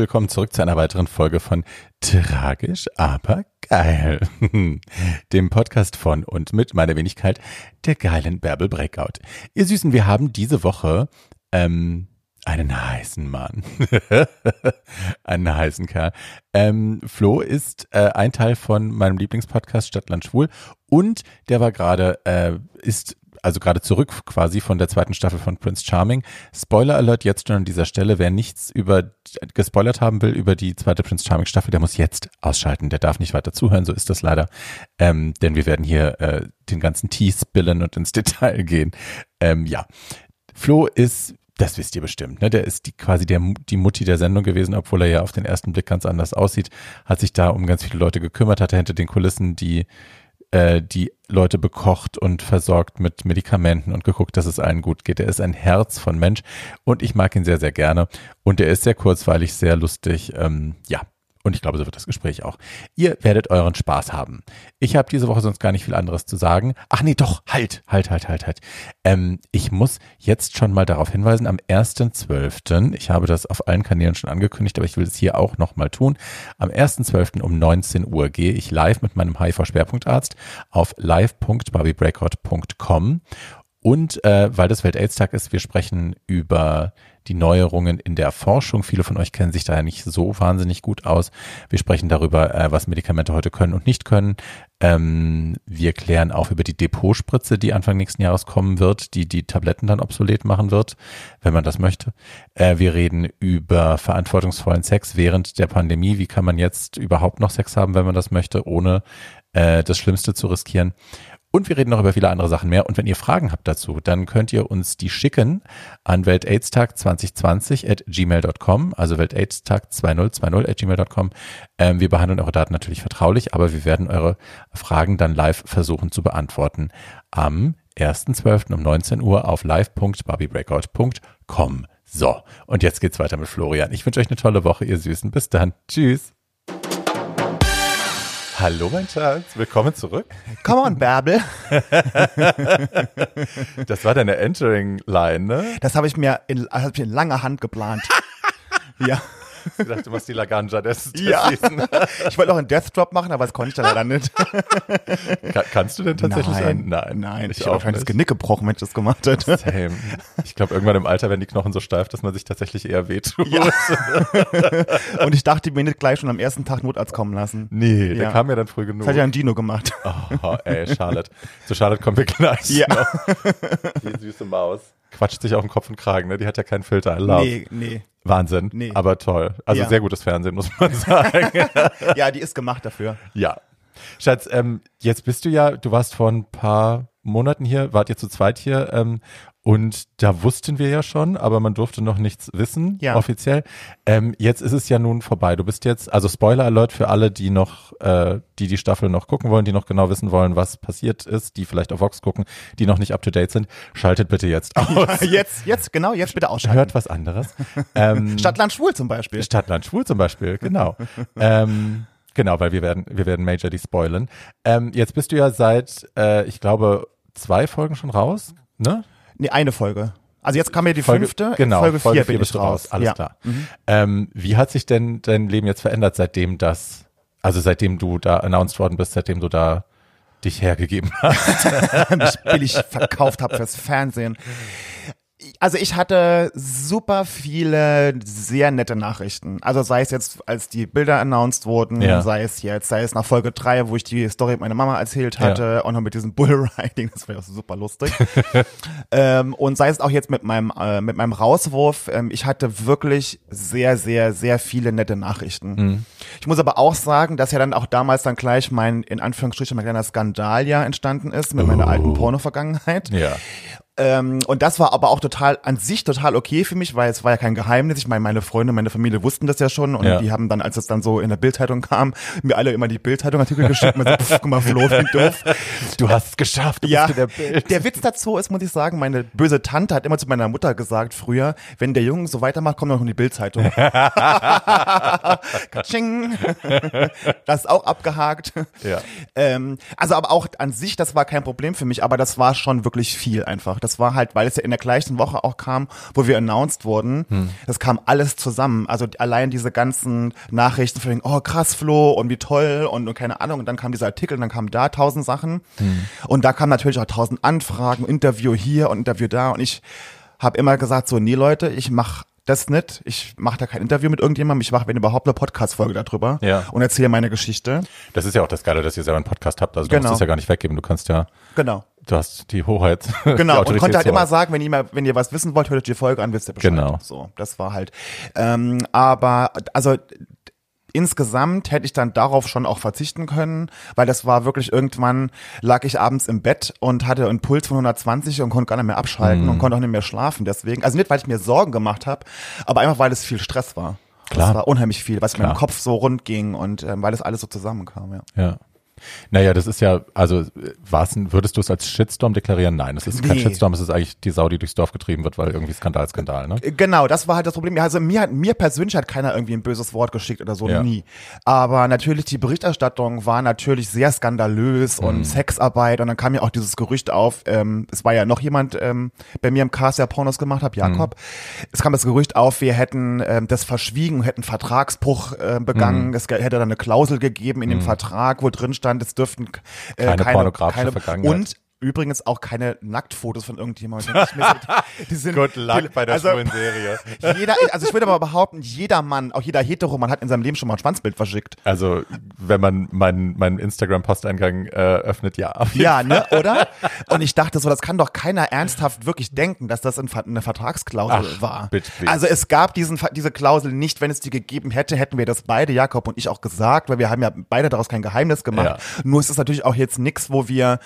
willkommen zurück zu einer weiteren Folge von Tragisch, aber geil. Dem Podcast von und mit meiner Wenigkeit, der geilen Bärbel Breakout. Ihr Süßen, wir haben diese Woche ähm, einen heißen Mann. einen heißen Kerl. Ähm, Flo ist äh, ein Teil von meinem Lieblingspodcast Stadtland Schwul und der war gerade, äh, ist also gerade zurück quasi von der zweiten Staffel von Prince Charming. Spoiler Alert jetzt schon an dieser Stelle. Wer nichts über gespoilert haben will über die zweite Prince Charming Staffel, der muss jetzt ausschalten. Der darf nicht weiter zuhören. So ist das leider. Ähm, denn wir werden hier äh, den ganzen Tee spillen und ins Detail gehen. Ähm, ja. Flo ist das wisst ihr bestimmt, ne? Der ist die, quasi der, die Mutti der Sendung gewesen, obwohl er ja auf den ersten Blick ganz anders aussieht, hat sich da um ganz viele Leute gekümmert, hat er hinter den Kulissen die äh, die Leute bekocht und versorgt mit Medikamenten und geguckt, dass es allen gut geht. Er ist ein Herz von Mensch und ich mag ihn sehr, sehr gerne. Und er ist sehr kurzweilig, sehr lustig. Ähm, ja, und ich glaube, so wird das Gespräch auch. Ihr werdet euren Spaß haben. Ich habe diese Woche sonst gar nicht viel anderes zu sagen. Ach nee, doch, halt, halt, halt, halt, halt. Ähm, ich muss jetzt schon mal darauf hinweisen, am 1.12., ich habe das auf allen Kanälen schon angekündigt, aber ich will es hier auch nochmal tun. Am 1.12. um 19 Uhr gehe ich live mit meinem HIV-Schwerpunktarzt auf live.barbiebreakout.com und äh, weil das Welt-Aids-Tag ist, wir sprechen über die Neuerungen in der Forschung. Viele von euch kennen sich da ja nicht so wahnsinnig gut aus. Wir sprechen darüber, äh, was Medikamente heute können und nicht können. Ähm, wir klären auch über die Depotspritze, die Anfang nächsten Jahres kommen wird, die die Tabletten dann obsolet machen wird, wenn man das möchte. Äh, wir reden über verantwortungsvollen Sex während der Pandemie. Wie kann man jetzt überhaupt noch Sex haben, wenn man das möchte, ohne äh, das Schlimmste zu riskieren? Und wir reden noch über viele andere Sachen mehr. Und wenn ihr Fragen habt dazu, dann könnt ihr uns die schicken an weltaidstag 2020 at gmail.com, also weltaidstag 2020 at gmail.com. Ähm, wir behandeln eure Daten natürlich vertraulich, aber wir werden eure Fragen dann live versuchen zu beantworten am 1.12. um 19 Uhr auf live.barbiebreakout.com. So, und jetzt geht's weiter mit Florian. Ich wünsche euch eine tolle Woche, ihr Süßen. Bis dann. Tschüss. Hallo, mein Schatz. Willkommen zurück. Come on, Bärbel. das war deine Entering-Line, ne? Das habe ich mir in, hab ich in langer Hand geplant. ja. Ich dachte, du machst die Laganja des, des ja. Ich wollte noch einen Death Drop machen, aber das konnte ich dann leider nicht. Kann, kannst du denn tatsächlich nein, einen? Nein, nein. Ich, ich habe wahrscheinlich das Genick gebrochen, wenn ich das gemacht hätte. Same. Ich glaube, irgendwann im Alter werden die Knochen so steif, dass man sich tatsächlich eher wehtut. Ja. Und ich dachte mir nicht gleich schon am ersten Tag Notarzt kommen lassen. Nee, ja. der kam ja dann früh genug. Das hat ja ein Dino gemacht. Oh, ey, Charlotte. Zu Charlotte kommen wir gleich. Ja. Noch. Die süße Maus. Quatscht sich auf den Kopf und Kragen, ne? Die hat ja keinen Filter. I love. Nee, nee. Wahnsinn. Nee. Aber toll. Also Ja. sehr gutes Fernsehen, muss man sagen. Ja, die ist gemacht dafür. ja. Schatz, ähm, jetzt bist du ja, du warst vor ein paar Monaten hier, wart ihr zu zweit hier, ähm, und da wussten wir ja schon, aber man durfte noch nichts wissen, Ja. offiziell. Ähm, jetzt ist es ja nun vorbei. Du bist jetzt, also Spoiler Alert für alle, die noch, äh, die die Staffel noch gucken wollen, die noch genau wissen wollen, was passiert ist, die vielleicht auf Vox gucken, die noch nicht up to date sind, schaltet bitte jetzt aus. Jetzt, jetzt, genau, jetzt bitte ausschalten. Hört was anderes. ähm, Stadtland Schwul zum Beispiel. Stadtland Schwul zum Beispiel, genau. ähm, genau, weil wir werden, wir werden Major die spoilen. Ähm, jetzt bist du ja seit, äh, ich glaube, zwei Folgen schon raus, ne? Nee, eine Folge. Also jetzt kam ja die Folge, fünfte, genau, Folge Folge vier vier bin bist ich du raus. Alles ja. klar. Mhm. Ähm, wie hat sich denn dein Leben jetzt verändert, seitdem das, also seitdem du da announced worden bist, seitdem du da dich hergegeben hast? mich billig verkauft habe fürs Fernsehen. Also ich hatte super viele sehr nette Nachrichten. Also sei es jetzt, als die Bilder announced wurden, Ja. sei es jetzt, sei es nach Folge drei, wo ich die Story meiner Mama erzählt hatte, auch noch mit diesem Bullriding, das war ja super lustig. ähm, und sei es auch jetzt mit meinem, äh, mit meinem Rauswurf, ähm, ich hatte wirklich sehr, sehr, sehr viele nette Nachrichten. Mhm. Ich muss aber auch sagen, dass ja dann auch damals dann gleich mein, in Anführungsstrichen, mein kleiner Skandal ja entstanden ist mit meiner Oh. alten Porno-Vergangenheit. ja. Ähm, und das war aber auch total, an sich total okay für mich, weil es war ja kein Geheimnis. Ich meine, meine Freunde, meine Familie wussten das ja schon und Ja. die haben dann, als es dann so in der Bildzeitung kam, mir alle immer die Bildzeitung-Artikel geschickt und so, pff, guck mal, Flo, wie doof. Du hast es geschafft, Ja, der der Witz dazu ist, muss ich sagen, meine böse Tante hat immer zu meiner Mutter gesagt früher, wenn der Junge so weitermacht, kommt noch in die Bildzeitung. Katsching. das ist auch abgehakt. Ja. Ähm, also aber auch an sich, das war kein Problem für mich, aber das war schon wirklich viel einfach. Das Das war halt, weil es ja in der gleichen Woche auch kam, wo wir announced wurden. Hm. Das kam alles zusammen. Also allein diese ganzen Nachrichten von, oh krass Flo und wie toll und, und keine Ahnung. Und dann kam dieser Artikel und dann kamen da tausend Sachen. Hm. Und da kamen natürlich auch tausend Anfragen, Interview hier und Interview da. Und ich habe immer gesagt, so, nee Leute, ich mach das nicht. Ich mache da kein Interview mit irgendjemandem. Ich mache, wenn überhaupt, eine Podcast-Folge darüber ja. und erzähle meine Geschichte. Das ist ja auch das Geile, dass ihr selber einen Podcast habt. Also du genau. musst es ja gar nicht weggeben. Du kannst ja. Genau. Du hast die Hoheit. Genau. Die und konnte halt immer sagen, wenn ihr, mal, wenn ihr was wissen wollt, hört euch die Folge an, wisst ihr Bescheid. Genau. So, das war halt. Ähm, aber also insgesamt hätte ich dann darauf schon auch verzichten können, weil das war wirklich irgendwann lag ich abends im Bett und hatte einen Puls von 120 und konnte gar nicht mehr abschalten mhm. und konnte auch nicht mehr schlafen. Deswegen, also nicht, weil ich mir Sorgen gemacht habe, aber einfach, weil es viel Stress war. Klar. Das war unheimlich viel, was mir im Kopf so rund ging und ähm, weil es alles so zusammenkam, ja. Ja. Naja, das ist ja, also was, würdest du es als Shitstorm deklarieren? Nein, es ist nee. kein Shitstorm, es ist eigentlich die Sau, die durchs Dorf getrieben wird, weil irgendwie Skandal, Skandal, ne? Äh, genau, das war halt das Problem. Also mir hat, mir persönlich hat keiner irgendwie ein böses Wort geschickt oder so, ja. nie. Aber natürlich die Berichterstattung war natürlich sehr skandalös mhm. und Sexarbeit und dann kam ja auch dieses Gerücht auf, ähm, es war ja noch jemand ähm, bei mir im Cast, der Pornos gemacht hat, Jakob. Mhm. Es kam das Gerücht auf, wir hätten ähm, das verschwiegen, hätten Vertragsbruch äh, begangen, mhm. es hätte dann eine Klausel gegeben in dem mhm. Vertrag, wo drin stand, stand, es dürften äh, keine, keine pornografische keine, Vergangenheit. Und Übrigens auch keine Nacktfotos von irgendjemandem. Die sind, Good luck die, bei der also, Serie. Jeder, also ich würde aber behaupten, jeder Mann, auch jeder Hetero-Mann hat in seinem Leben schon mal ein Schwanzbild verschickt. Also wenn man meinen mein Instagram-Posteingang äh, öffnet, ja. Ja, ne, oder? Und ich dachte so, das kann doch keiner ernsthaft wirklich denken, dass das eine Vertragsklausel Ach, war. Bitte, also es gab diesen, diese Klausel nicht. Wenn es die gegeben hätte, hätten wir das beide, Jakob und ich, auch gesagt, weil wir haben ja beide daraus kein Geheimnis gemacht. Ja. Nur ist es natürlich auch jetzt nichts, wo wir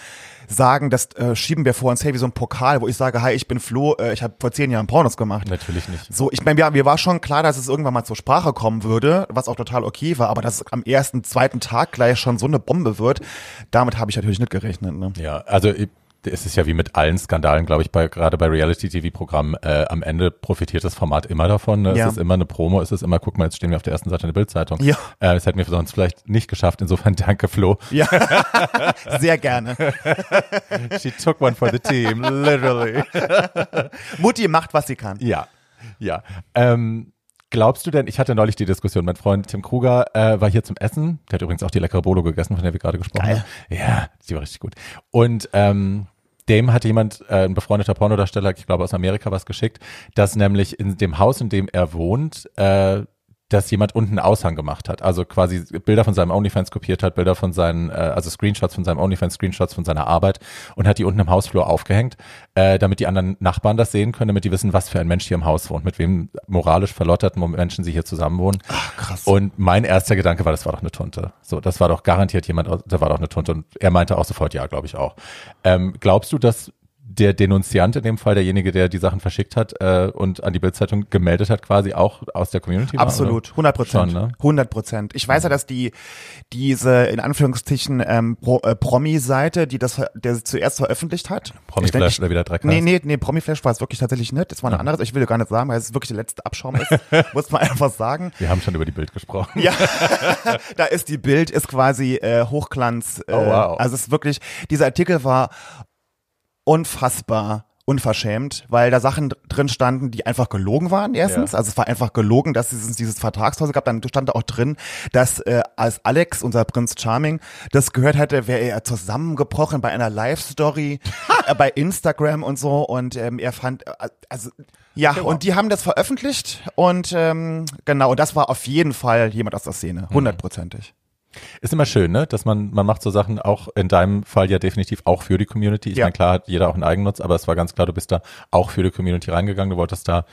sagen, das äh, schieben wir vor uns her wie so ein Pokal, wo ich sage, hi, ich bin Flo, äh, ich habe vor zehn Jahren Pornos gemacht. Natürlich nicht. So, ich meine, mir, mir war schon klar, dass es irgendwann mal zur Sprache kommen würde, was auch total okay war, aber dass es am ersten, zweiten Tag gleich schon so eine Bombe wird, damit habe ich natürlich nicht gerechnet. Ne? Ja, also ich, es ist ja wie mit allen Skandalen, glaube ich, bei, gerade bei Reality-TV-Programmen, äh, am Ende profitiert das Format immer davon. Ne? Ja. Es ist immer eine Promo, es ist immer, guck mal, jetzt stehen wir auf der ersten Seite der Bildzeitung. Ja. Äh, das hätten wir sonst vielleicht nicht geschafft. Insofern danke, Flo. Ja, sehr gerne. She took one for the team, literally. Mutti macht, was sie kann. Ja, ja. Ähm, Glaubst du denn, ich hatte neulich die Diskussion, mein Freund Tim Kruger äh, war hier zum Essen, der hat übrigens auch die leckere Bolo gegessen, von der wir gerade gesprochen Geil. haben. Ja, die war richtig gut. Und ähm, dem hat jemand, äh, ein befreundeter Pornodarsteller, ich glaube aus Amerika, was geschickt, dass nämlich in dem Haus, in dem er wohnt, äh, dass jemand unten Aushang gemacht hat. Also quasi Bilder von seinem OnlyFans kopiert hat, Bilder von seinen, äh, also Screenshots von seinem OnlyFans, Screenshots von seiner Arbeit und hat die unten im Hausflur aufgehängt, äh, damit die anderen Nachbarn das sehen können, damit die wissen, was für ein Mensch hier im Haus wohnt, mit wem moralisch verlotterten Menschen sie hier zusammen wohnen. Ach, krass. Und mein erster Gedanke war, das war doch eine Tunte. So, das war doch garantiert jemand, da war doch eine Tunte. Und er meinte auch sofort, ja, glaube ich auch. Ähm, glaubst du, dass der Denunziant in dem Fall, derjenige, der die Sachen verschickt hat äh, und an die Bildzeitung gemeldet hat, quasi auch aus der Community? Absolut, 100 Prozent. Ne? 100 Prozent. Ich weiß ja, dass die diese in Anführungszeichen ähm, Pro, äh, Promi-Seite, die das der zuerst veröffentlicht hat. Promi-Flash oder wieder Dreck Nee, nee, nee, Promi-Flash war es wirklich tatsächlich nicht. Das war eine ja. andere, ich will gar nicht sagen, weil es wirklich der letzte Abschaum ist. muss man einfach sagen. Wir haben schon über die Bild gesprochen. Ja, da ist die Bild, ist quasi äh, Hochglanz. Äh, oh, wow. Also es ist wirklich, dieser Artikel war unfassbar unverschämt, weil da Sachen drin standen, die einfach gelogen waren, erstens. Ja. Also es war einfach gelogen, dass es dieses Vertragsklausel gab. Dann stand da auch drin, dass äh, als Alex, unser Prinz Charming, das gehört hätte, wäre er zusammengebrochen bei einer Live-Story äh, bei Instagram und so. Und ähm, er fand, äh, also ja, wow. und die haben das veröffentlicht und ähm, genau, und das war auf jeden Fall jemand aus der Szene, mhm. hundertprozentig. Ist immer schön, ne? Dass man, man macht so Sachen auch in deinem Fall ja definitiv auch für die Community. Ich ja. meine, klar hat jeder auch einen Eigennutz, aber es war ganz klar, du bist da auch für die Community reingegangen. Du wolltest da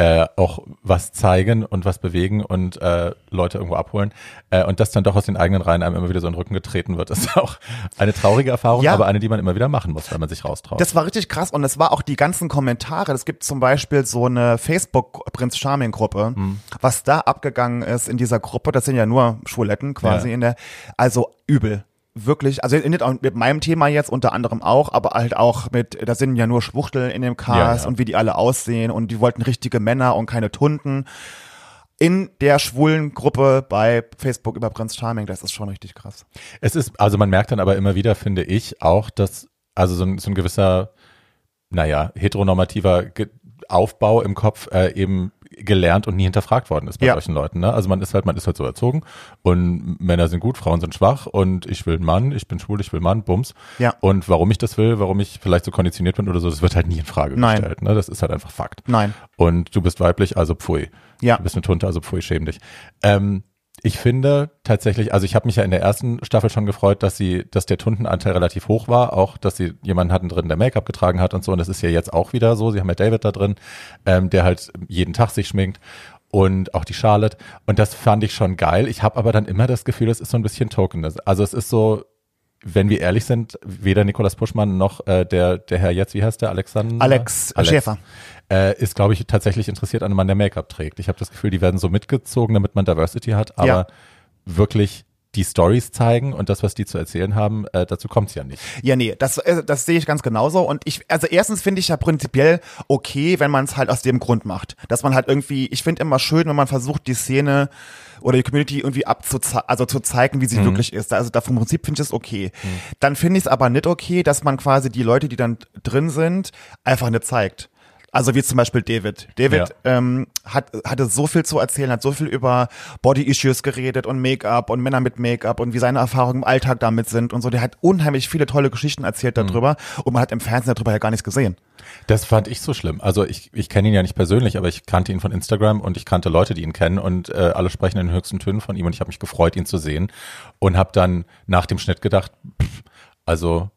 äh, auch was zeigen und was bewegen und äh, Leute irgendwo abholen. Äh, und das dann doch aus den eigenen Reihen einem immer wieder so in den Rücken getreten wird, ist auch eine traurige Erfahrung, ja. aber eine, die man immer wieder machen muss, wenn man sich raustraut. Das war richtig krass und es war auch die ganzen Kommentare. Es gibt zum Beispiel so eine Facebook-Prinz Charming-Gruppe, mhm. was da abgegangen ist in dieser Gruppe, das sind ja nur Schwuletten quasi ja. in der, also übel wirklich, also nicht auch mit meinem Thema jetzt unter anderem auch, aber halt auch mit, da sind ja nur Schwuchtel in dem Cast ja, ja. und wie die alle aussehen und die wollten richtige Männer und keine Tunden. In der schwulen Gruppe bei Facebook über Prinz Charming, das ist schon richtig krass. Es ist, also man merkt dann aber immer wieder, finde ich, auch, dass, also so ein, so ein gewisser naja, heteronormativer Ge Aufbau im Kopf äh, eben gelernt und nie hinterfragt worden ist bei Ja. solchen Leuten. Ne? Also man ist halt, man ist halt so erzogen und Männer sind gut, Frauen sind schwach und ich will einen Mann, ich bin schwul, ich will einen Mann, Bums. Ja. Und warum ich das will, warum ich vielleicht so konditioniert bin oder so, das wird halt nie in Frage Nein. gestellt. Ne? Das ist halt einfach Fakt. Nein. Und du bist weiblich, also pfui. Ja. Du bist eine Tunte, also pfui, schäm dich. Ähm, ich finde tatsächlich, also ich habe mich ja in der ersten Staffel schon gefreut, dass sie, dass der Tuntenanteil relativ hoch war, auch dass sie jemanden hatten drin, der Make-up getragen hat und so. Und das ist ja jetzt auch wieder so. Sie haben ja David da drin, ähm, der halt jeden Tag sich schminkt und auch die Charlotte. Und das fand ich schon geil. Ich habe aber dann immer das Gefühl, es ist so ein bisschen Token. Also es ist so, wenn wir ehrlich sind, weder Nikolas Puschmann noch äh, der, der Herr jetzt, wie heißt der, Alexander? Alex, Schäfer. Äh, ist, glaube ich, tatsächlich interessiert an einem Mann, der Make-up trägt. Ich habe das Gefühl, die werden so mitgezogen, damit man Diversity hat, aber Ja. wirklich die Stories zeigen und das, was die zu erzählen haben, äh, dazu kommt's ja nicht. Ja, nee, das, äh, das sehe ich ganz genauso. Und ich, also erstens finde ich ja prinzipiell okay, wenn man es halt aus dem Grund macht. Dass man halt irgendwie, ich finde immer schön, wenn man versucht, die Szene oder die Community irgendwie abzuzeigen, also zu zeigen, wie sie wirklich ist. Also da vom Prinzip finde ich es okay. Dann finde ich es aber nicht okay, dass man quasi die Leute, die dann drin sind, einfach nicht zeigt. Also wie zum Beispiel David. David Ja. ähm, hat, hatte so viel zu erzählen, hat so viel über Body-Issues geredet und Make-up und Männer mit Make-up und wie seine Erfahrungen im Alltag damit sind und so. Der hat unheimlich viele tolle Geschichten erzählt darüber und man hat im Fernsehen darüber ja gar nichts gesehen. Das fand ich so schlimm. Also ich, ich kenne ihn ja nicht persönlich, aber ich kannte ihn von Instagram und ich kannte Leute, die ihn kennen und äh, alle sprechen in den höchsten Tönen von ihm und ich habe mich gefreut, ihn zu sehen und habe dann nach dem Schnitt gedacht, pff, also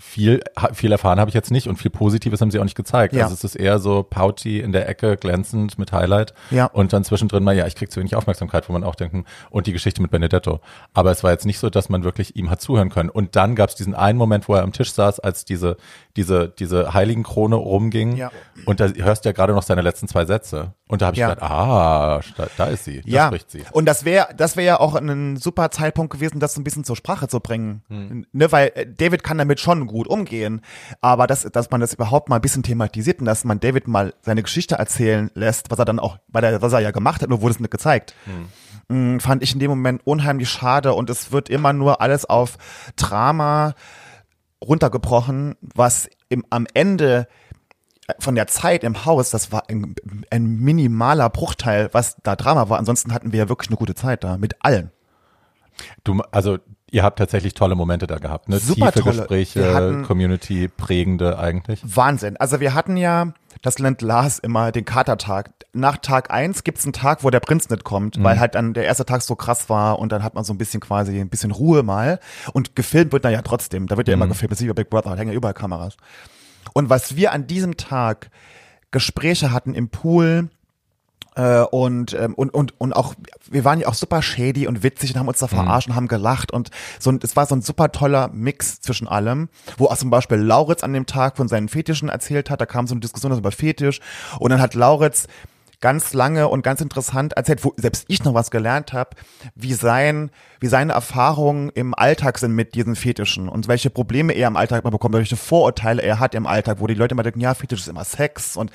viel, viel erfahren habe ich jetzt nicht und viel Positives haben sie auch nicht gezeigt. Ja. Also es ist eher so pouty in der Ecke, glänzend mit Highlight Ja. und dann zwischendrin mal, ja, ich krieg zu wenig Aufmerksamkeit, wo man auch denken, und die Geschichte mit Benedetto. Aber es war jetzt nicht so, dass man wirklich ihm hat zuhören können. Und dann gab es diesen einen Moment, wo er am Tisch saß, als diese, diese, diese Heiligenkrone rumging Ja. und da hörst du ja gerade noch seine letzten zwei Sätze. Und da habe ich Ja. gedacht, ah, da, da ist sie, da ja, spricht sie. und das wäre das wäre ja auch ein super Zeitpunkt gewesen, das so ein bisschen zur Sprache zu bringen. Hm. Ne, weil äh, David kann damit schon gut umgehen, aber dass, dass man das überhaupt mal ein bisschen thematisiert und dass man David mal seine Geschichte erzählen lässt, was er dann auch, weil er, was er ja gemacht hat, nur wurde es nicht gezeigt. Hm. Mm, Fand ich in dem Moment unheimlich schade und es wird immer nur alles auf Drama runtergebrochen, was im, am Ende von der Zeit im Haus, das war ein, ein minimaler Bruchteil, was da Drama war. Ansonsten hatten wir ja wirklich eine gute Zeit da mit allen. Du, also ihr habt tatsächlich tolle Momente da gehabt, ne? Super Tiefe tolle. Gespräche, Community prägende eigentlich. Wahnsinn. Also wir hatten ja, das nennt Lars immer den Katertag. Nach Tag eins gibt's einen Tag, wo der Prinz nicht kommt, weil halt dann der erste Tag so krass war und dann hat man so ein bisschen quasi ein bisschen Ruhe mal. Und gefilmt wird da ja trotzdem. Da wird ja immer gefilmt. Das ist wie Big Brother, da hängen ja überall Kameras. Und was wir an diesem Tag Gespräche hatten im Pool, äh, und, ähm, und, und, und auch, wir waren ja auch super shady und witzig und haben uns da verarscht und haben gelacht und so, es war so ein super toller Mix zwischen allem, wo auch zum Beispiel Lauritz an dem Tag von seinen Fetischen erzählt hat, da kam so eine Diskussion über Fetisch und dann hat Lauritz ganz lange und ganz interessant erzählt, wo selbst ich noch was gelernt habe, wie sein, wie seine Erfahrungen im Alltag sind mit diesen Fetischen und welche Probleme er im Alltag immer bekommt, welche Vorurteile er hat im Alltag, wo die Leute immer denken, ja, Fetisch ist immer Sex und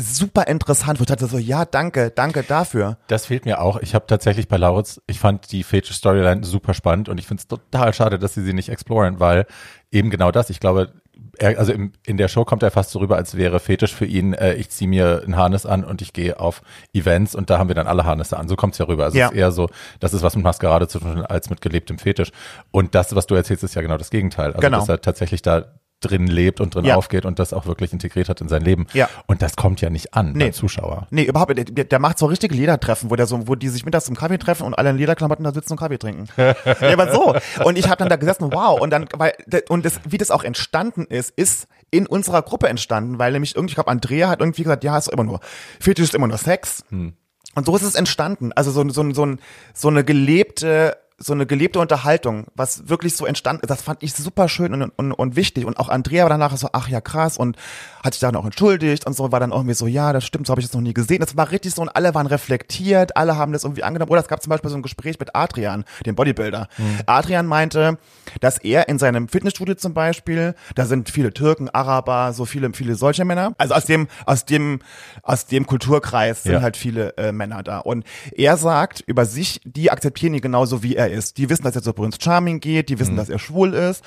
super interessant, wo ich dachte so, ja, danke, danke dafür. Das fehlt mir auch. Ich habe tatsächlich bei Lauritz, ich fand die Fetisch-Storyline super spannend und ich finde es total schade, dass sie sie nicht exploren, weil eben genau das, ich glaube, er, also im, in der Show kommt er fast so rüber, als wäre Fetisch für ihn, äh, ich ziehe mir ein Harness an und ich gehe auf Events und da haben wir dann alle Harnisse an. So kommt's ja rüber. Also Ja. es ist eher so, das ist was mit Maskerade zu tun als mit gelebtem Fetisch. Und das, was du erzählst, ist ja genau das Gegenteil. Also Genau. dass er tatsächlich da drin lebt und drin Ja. aufgeht und das auch wirklich integriert hat in sein Leben. Ja. Und das kommt ja nicht an Nee. beim Zuschauer. Nee, überhaupt, nicht. der, der macht so richtige Ledertreffen, wo der so, wo die sich mittags zum Kaffee treffen und alle in Lederklamotten da sitzen und Kaffee trinken. ja, aber so. Und ich habe dann da gesessen, wow. Und dann, weil, und das, wie das auch entstanden ist, ist in unserer Gruppe entstanden, weil nämlich irgendwie, ich glaube, Andrea hat irgendwie gesagt, ja, ist immer nur, Fetisch ist immer nur Sex. Und so ist es entstanden. Also so, so, so, so eine gelebte, so eine gelebte Unterhaltung, was wirklich so entstanden ist, das fand ich super schön und, und, und wichtig. Und auch Andrea war danach so, ach ja, krass, und hat sich dann auch entschuldigt und so, war dann auch irgendwie so, ja, das stimmt, so habe ich das noch nie gesehen. Das war richtig so und alle waren reflektiert, alle haben das irgendwie angenommen. Oder es gab zum Beispiel so ein Gespräch mit Adrian, dem Bodybuilder. Adrian meinte, dass er in seinem Fitnessstudio zum Beispiel, da sind viele Türken, Araber, so viele, viele solche Männer. Also aus dem, aus dem, aus dem Kulturkreis sind Ja. halt viele äh, Männer da. Und er sagt über sich, die akzeptieren ihn genauso wie er ist. Die wissen, dass er zu Prince Charming geht, die wissen, dass er schwul ist.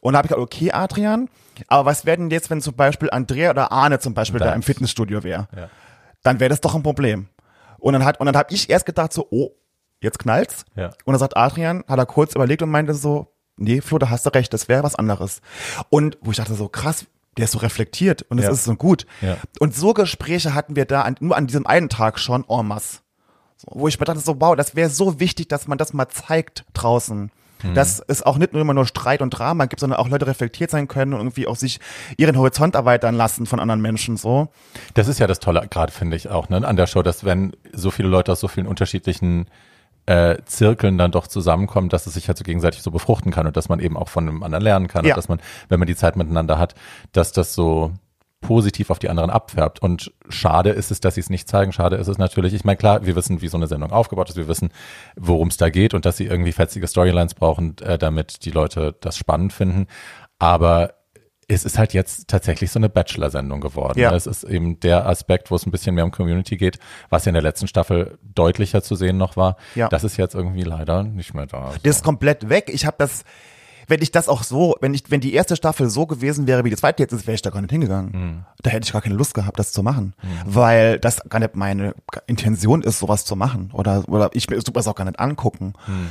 Und da habe ich gesagt, okay, Adrian, Aber was werden jetzt, wenn zum Beispiel Andrea oder Arne zum Beispiel da Das- im Fitnessstudio wäre? Ja. Dann wäre das doch ein Problem. Und dann hat, und dann habe ich erst gedacht so, oh, jetzt knallt's. Ja. Und dann sagt Adrian, hat er kurz überlegt und meinte so, nee, Flo, da hast du recht, das wäre was anderes. Und wo ich dachte so, krass, der ist so reflektiert und es Ja. ist so gut. Ja. Und so Gespräche hatten wir da an, nur an diesem einen Tag schon en masse. Wo ich mir dachte so, wow, das wäre so wichtig, dass man das mal zeigt draußen. Mhm. Dass es auch nicht nur immer nur Streit und Drama gibt, sondern auch Leute reflektiert sein können und irgendwie auch sich ihren Horizont erweitern lassen von anderen Menschen, so. Das ist ja das Tolle, gerade finde ich auch, ne, an der Show, dass wenn so viele Leute aus so vielen unterschiedlichen äh, Zirkeln dann doch zusammenkommen, dass es sich halt so gegenseitig so befruchten kann und dass man eben auch von einem anderen lernen kann Ja. und dass man, wenn man die Zeit miteinander hat, dass das so positiv auf die anderen abfärbt. Und schade ist es, dass sie es nicht zeigen. Schade ist es natürlich. Ich meine, klar, wir wissen, wie so eine Sendung aufgebaut ist. Wir wissen, worum es da geht und dass sie irgendwie fetzige Storylines brauchen, äh, damit die Leute das spannend finden. Aber es ist halt jetzt tatsächlich so eine Bachelor-Sendung geworden. Ja. Es ist eben der Aspekt, wo es ein bisschen mehr um Community geht, was ja in der letzten Staffel deutlicher zu sehen noch war. Ja. Das ist jetzt irgendwie leider nicht mehr da. Das ist komplett weg. Ich habe das, wenn ich das auch so, wenn ich, wenn die erste Staffel so gewesen wäre, wie die zweite jetzt ist, wäre ich da gar nicht hingegangen. Hm. Da hätte ich gar keine Lust gehabt, das zu machen, weil das gar nicht meine Intention ist, sowas zu machen oder oder ich mir das auch gar nicht angucken. Hm.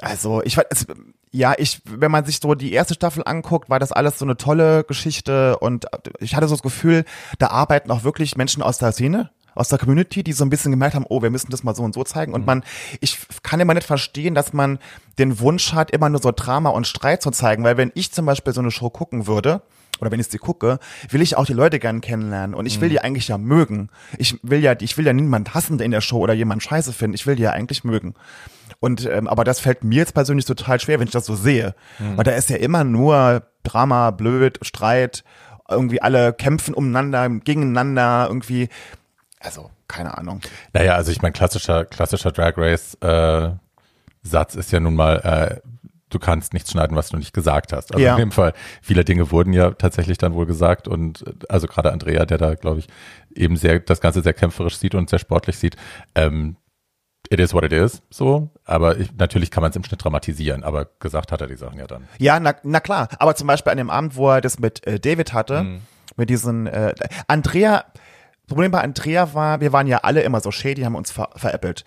Also ich weiß, es- ja, ich, wenn man sich so die erste Staffel anguckt, war das alles so eine tolle Geschichte und ich hatte so das Gefühl, da arbeiten auch wirklich Menschen aus der Szene, aus der Community, die so ein bisschen gemerkt haben, oh, wir müssen das mal so und so zeigen. Und man, ich kann immer nicht verstehen, dass man den Wunsch hat, immer nur so Drama und Streit zu zeigen, weil wenn ich zum Beispiel so eine Show gucken würde, oder wenn ich sie gucke, will ich auch die Leute gern kennenlernen und ich will die eigentlich ja mögen. Ich will ja, ich will ja niemand hassen in der Show oder jemand scheiße finden. Ich will die ja eigentlich mögen. Und ähm, aber das fällt mir jetzt persönlich total schwer, wenn ich das so sehe, weil da ist ja immer nur Drama, blöd, Streit, irgendwie alle kämpfen umeinander, gegeneinander, irgendwie. Also keine Ahnung. Naja, also ich meine, klassischer, klassischer Drag Race äh, Satz ist ja nun mal, äh, du kannst nichts schneiden, was du nicht gesagt hast. Also Ja. in dem Fall, viele Dinge wurden ja tatsächlich dann wohl gesagt und also gerade Andrea, der da, glaube ich, eben sehr, das Ganze sehr kämpferisch sieht und sehr sportlich sieht, ähm, it is what it is, so. Aber ich, natürlich kann man es im Schnitt dramatisieren, aber gesagt hat er die Sachen ja dann. Ja, na, na klar. Aber zum Beispiel an dem Abend, wo er das mit äh, David hatte, mit diesen äh, Andrea, Problem bei Andrea war, wir waren ja alle immer so shady, haben uns ver veräppelt.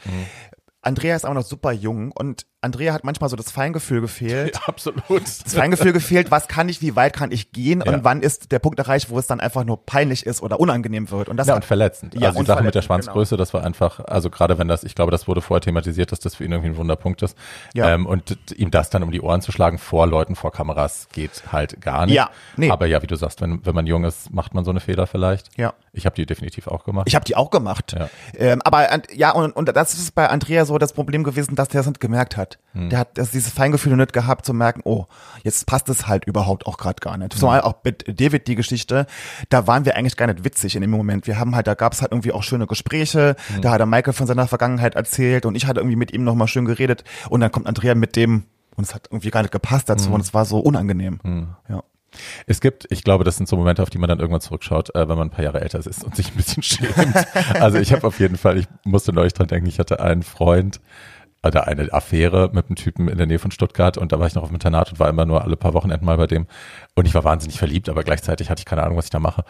Andrea ist aber noch super jung und Andrea hat manchmal so das Feingefühl gefehlt. absolut. Das Feingefühl gefehlt, was kann ich, wie weit kann ich gehen Ja. und wann ist der Punkt erreicht, wo es dann einfach nur peinlich ist oder unangenehm wird. Und das Ja, hat- und verletzend. Ja, also die Sache mit der verletzend, Schwanzgröße, das war einfach, also gerade wenn das, ich glaube, das wurde vorher thematisiert, dass das für ihn irgendwie ein Wunderpunkt ist. Ja. Ähm, und ihm das dann um die Ohren zu schlagen vor Leuten, vor Kameras, geht halt gar nicht. Ja, nee. Aber ja, wie du sagst, wenn, wenn man jung ist, macht man so eine Fehler vielleicht. Ja. Ich habe die definitiv auch gemacht. Ich habe die auch gemacht. Ja. Ähm, aber ja, und, und das ist bei Andrea so das Problem gewesen, dass der es nicht gemerkt hat. Hm. Der hat das, dieses Feingefühl nicht gehabt zu merken, oh, jetzt passt es halt überhaupt auch gerade gar nicht. Hm. So auch mit David die Geschichte, da waren wir eigentlich gar nicht witzig in dem Moment. Wir haben halt, da gab es halt irgendwie auch schöne Gespräche, Hm. da hat er Michael von seiner Vergangenheit erzählt und ich hatte irgendwie mit ihm nochmal schön geredet und dann kommt Andrea mit dem und es hat irgendwie gar nicht gepasst Hm. dazu und es war so unangenehm. Ja. Es gibt, ich glaube, das sind so Momente, auf die man dann irgendwann zurückschaut, äh, wenn man ein paar Jahre älter ist und sich ein bisschen schämt. also ich habe auf jeden Fall, ich musste neulich dran denken, ich hatte einen Freund oder eine Affäre mit einem Typen in der Nähe von Stuttgart und da war ich noch auf dem Internat und war immer nur alle paar Wochenenden mal bei dem und ich war wahnsinnig verliebt, aber gleichzeitig hatte ich keine Ahnung, was ich da mache.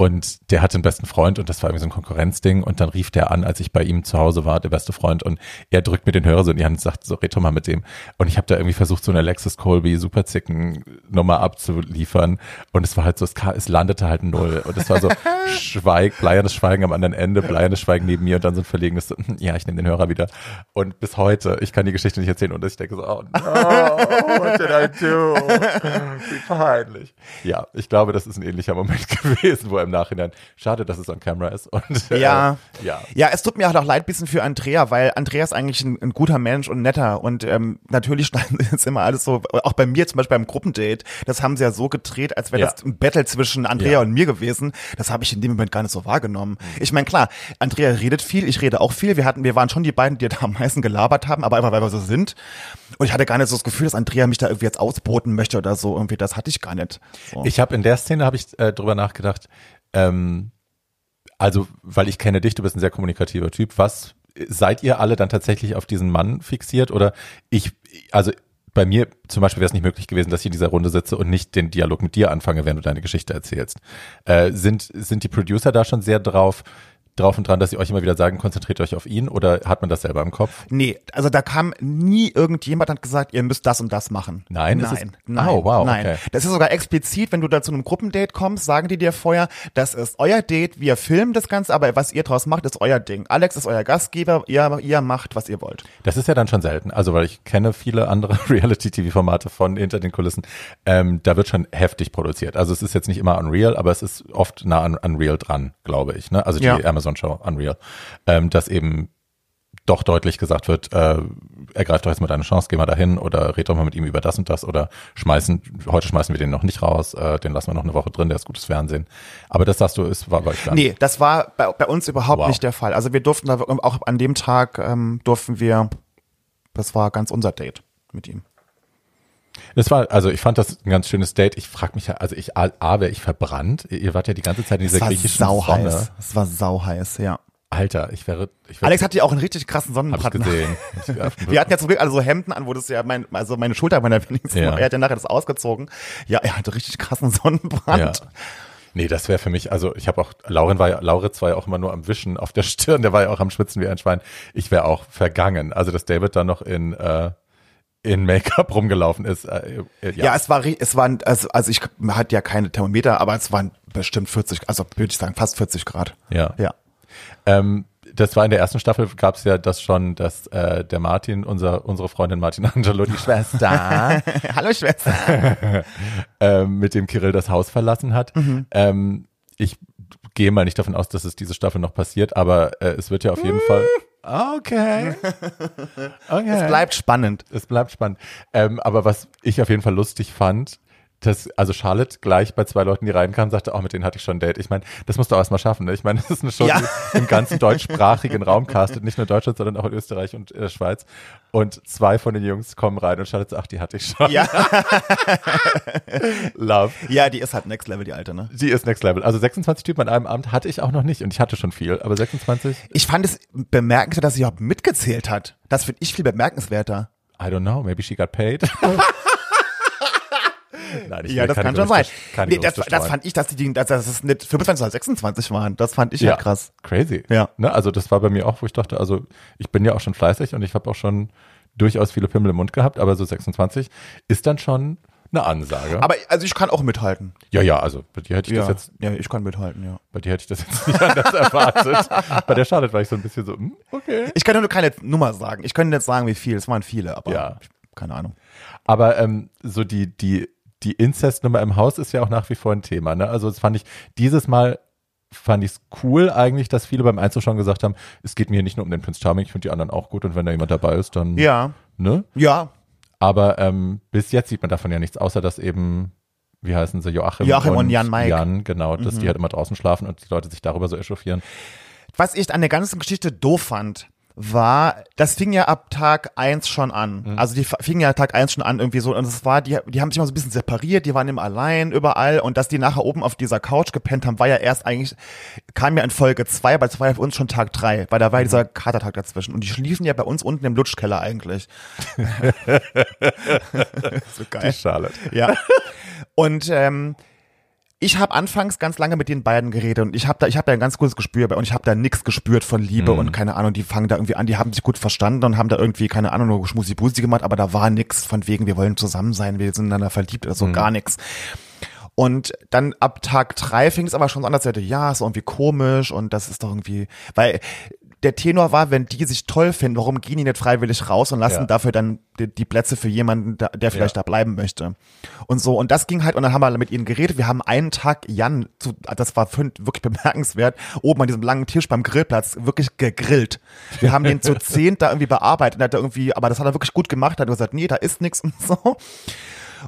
Und der hatte einen besten Freund und das war irgendwie so ein Konkurrenzding und dann rief der an, als ich bei ihm zu Hause war, der beste Freund und er drückt mir den Hörer so in die Hand und sagt, so red doch mal mit dem. Und ich habe da irgendwie versucht, so eine Alexis Colby Superzicken Nummer abzuliefern und es war halt so, es, es landete halt null und es war so Schweig, bleiernes Schweigen am anderen Ende, bleiernes Schweigen neben mir und dann so ein verlegenes, so, ja, ich nehme den Hörer wieder. Und bis heute, ich kann die Geschichte nicht erzählen und ich denke so, oh no, what did I do? Wie peinlich. Ja, ich glaube, das ist ein ähnlicher Moment gewesen, wo er im Nachhinein, schade, dass es on camera ist. Und, äh, Ja. ja. Ja, es tut mir halt auch leid bisschen für Andrea, weil Andrea ist eigentlich ein, ein guter Mensch und netter und ähm, natürlich schneiden sie jetzt immer alles so, auch bei mir zum Beispiel beim Gruppendate, das haben sie ja so gedreht, als wäre Ja. das ein Battle zwischen Andrea Ja. und mir gewesen. Das habe ich in dem Moment gar nicht so wahrgenommen. Ich meine, klar, Andrea redet viel, ich rede auch viel. Wir hatten, wir waren schon die beiden, die da am meisten gelabert haben, aber einfach weil wir so sind. Und ich hatte gar nicht so das Gefühl, dass Andrea mich da irgendwie jetzt ausboten möchte oder so. Irgendwie, das hatte ich gar nicht. So. Ich habe in der Szene habe ich äh, drüber nachgedacht. Ähm, also, weil ich kenne dich, du bist ein sehr kommunikativer Typ. Was seid ihr alle dann tatsächlich auf diesen Mann fixiert oder ich? Also bei mir zum Beispiel wäre es nicht möglich gewesen, dass ich in dieser Runde sitze und nicht den Dialog mit dir anfange, während du deine Geschichte erzählst. Äh, sind, sind die Producer da schon sehr drauf, drauf und dran, dass sie euch immer wieder sagen, konzentriert euch auf ihn oder hat man das selber im Kopf? Nee, also da kam nie irgendjemand hat gesagt, ihr müsst das und das machen. Nein, nein, es- nein, Oh, wow, nein. okay. Das ist sogar explizit, wenn du da zu einem Gruppendate kommst, sagen die dir vorher, das ist euer Date, wir filmen das Ganze, aber was ihr draus macht, ist euer Ding. Alex ist euer Gastgeber, ihr, ihr macht, was ihr wollt. Das ist ja dann schon selten. Also, weil ich kenne viele andere Reality-TV-Formate von hinter den Kulissen. Ähm, da wird schon heftig produziert. Also, es ist jetzt nicht immer Unreal, aber es ist oft nah an Unreal dran, glaube ich. Ne? Also die Ja. Amazon-Show Unreal. Ähm, dass eben doch deutlich gesagt wird, äh, ergreift doch jetzt mal deine Chance, geh mal dahin oder red doch mal mit ihm über das und das oder schmeißen, heute schmeißen wir den noch nicht raus, äh, den lassen wir noch eine Woche drin, der ist gutes Fernsehen. Aber das sagst du, ist, war bei euch. Nee, das war bei, bei uns überhaupt Wow. nicht der Fall. Also wir durften da auch an dem Tag ähm, durften wir, das war ganz unser Date mit ihm. Das war, also ich fand das ein ganz schönes Date. Ich frage mich ja, also ich, A, A, wäre ich verbrannt. Ihr wart ja die ganze Zeit in Es dieser war griechischen Sonne. sauheiß. Es war sauheiß, ja. Alter, ich wäre, ich wäre, Alex hatte ja auch einen richtig krassen hab Sonnenbrand. gesehen. Wir hatten ja zum Glück alle so Hemden an, wo das ja mein, also meine Schulter meiner wenigsten, Ja. er hat ja nachher das ausgezogen. Ja, er hatte richtig krassen ja. Sonnenbrand. Nee, das wäre für mich, also ich habe auch, Lauren war ja, Lauritz war ja auch immer nur am Wischen auf der Stirn, der war ja auch am Schwitzen wie ein Schwein. Ich wäre auch vergangen. Also, dass David da noch in, äh, in Make-up rumgelaufen ist. Äh, äh, Ja. es war, es waren, also, also ich hatte ja keine Thermometer, aber es waren bestimmt 40, also würde ich sagen fast 40 Grad. ja. Ja. Ähm, das war in der ersten Staffel, gab es ja das schon, dass äh, der Martin, unser, unsere Freundin Martin Angelo, die Schwester, Hallo Schwester. ähm, mit dem Kirill das Haus verlassen hat. Mhm. Ähm, ich gehe mal nicht davon aus, dass es diese Staffel noch passiert, aber äh, es wird ja auf jeden Fall. Okay. okay. Es bleibt spannend. es bleibt spannend. Ähm, aber was ich auf jeden Fall lustig fand, dass, also Charlotte gleich bei zwei Leuten, die reinkamen, sagte, oh, mit denen hatte ich schon ein Date. Ich meine, das musst du auch erstmal schaffen. Ne? Ich meine, das ist eine Show, Ja. die im ganzen deutschsprachigen Raum castet, nicht nur Deutschland, sondern auch in Österreich und äh, Schweiz. Und zwei von den Jungs kommen rein und Charlotte sagt, ach, die hatte ich schon. Ja. Love. ja, die ist halt Next Level, die alte, ne? Die ist next level. Also 26 Typen an einem Abend hatte ich auch noch nicht und ich hatte schon viel, aber 26, Ich fand es bemerkenswert, dass sie überhaupt mitgezählt hat. Das finde ich viel bemerkenswerter. I don't know, maybe she got paid. Nein, ich Ja, das kann schon sein. Nee, das, das fand ich, dass die, dass das es nicht 25 oder 26 waren. Das fand ich ja, krass. Crazy. Ja. Ne, also das war bei mir auch, wo ich dachte, also ich bin ja auch schon fleißig und ich habe auch schon durchaus viele Pimmel im Mund gehabt, aber so 26 ist dann schon eine Ansage. Aber also ich kann auch mithalten. ja, ja, also bei dir hätte ich Ja, das jetzt, ja, ich kann mithalten, ja. bei dir hätte ich das jetzt nicht anders erwartet. Bei der Charlotte war ich so ein bisschen so, hm, okay. Ich kann nur keine Nummer sagen. Ich könnte jetzt sagen, wie viel. Es waren viele, aber Ja. keine Ahnung. Aber ähm, so die, die, die Inzestnummer im Haus ist ja auch nach wie vor ein Thema. Ne? Also das fand ich, dieses Mal fand ich es cool eigentlich, dass viele beim Einzuschauen gesagt haben, es geht mir hier nicht nur um den Prinz Charming, ich finde die anderen auch gut und wenn da jemand dabei ist, dann, Ja. ne? Ja. Aber ähm, bis jetzt sieht man davon ja nichts, außer dass eben, wie heißen sie, Joachim, Joachim und Jan Maik. Jan, genau, dass Mhm. die halt immer draußen schlafen und die Leute sich darüber so echauffieren. Was ich an der ganzen Geschichte doof fand, war, das fing ja ab Tag eins schon an. Mhm. Also die f- fingen ja Tag eins schon an irgendwie so und es war, die, die haben sich immer so ein bisschen separiert, die waren immer allein überall und dass die nachher oben auf dieser Couch gepennt haben, war ja erst eigentlich, kam ja in Folge zwei, bei zwei für uns schon Tag drei, weil da war ja dieser Mhm. Katertag dazwischen und die schliefen ja bei uns unten im Lutschkeller eigentlich. so Die geil. Charlotte. Ja. Und ähm, ich habe anfangs ganz lange mit den beiden geredet und ich habe da, ich habe da ein ganz gutes Gespür bei und ich habe da nichts gespürt von Liebe Mhm. und keine Ahnung, die fangen da irgendwie an, die haben sich gut verstanden und haben da irgendwie, keine Ahnung, nur Schmusi-Busi gemacht, aber da war nix von wegen, wir wollen zusammen sein, wir sind ineinander verliebt oder so, Mhm. gar nix. Und dann ab Tag drei fing es aber schon so an, dass er ja, ist irgendwie komisch und das ist doch irgendwie, weil der Tenor war, wenn die sich toll finden, warum gehen die nicht freiwillig raus und lassen Ja. dafür dann die, die Plätze für jemanden, der, vielleicht Ja. da bleiben möchte. Und so, und das ging halt, und dann haben wir mit ihnen geredet. Wir haben einen Tag Jan, zu, das war wirklich bemerkenswert, oben an diesem langen Tisch beim Grillplatz wirklich gegrillt. Wir haben den zu zehnt da irgendwie bearbeitet, und hat er irgendwie, aber das hat er wirklich gut gemacht, hat er gesagt, nee, da ist nix und so.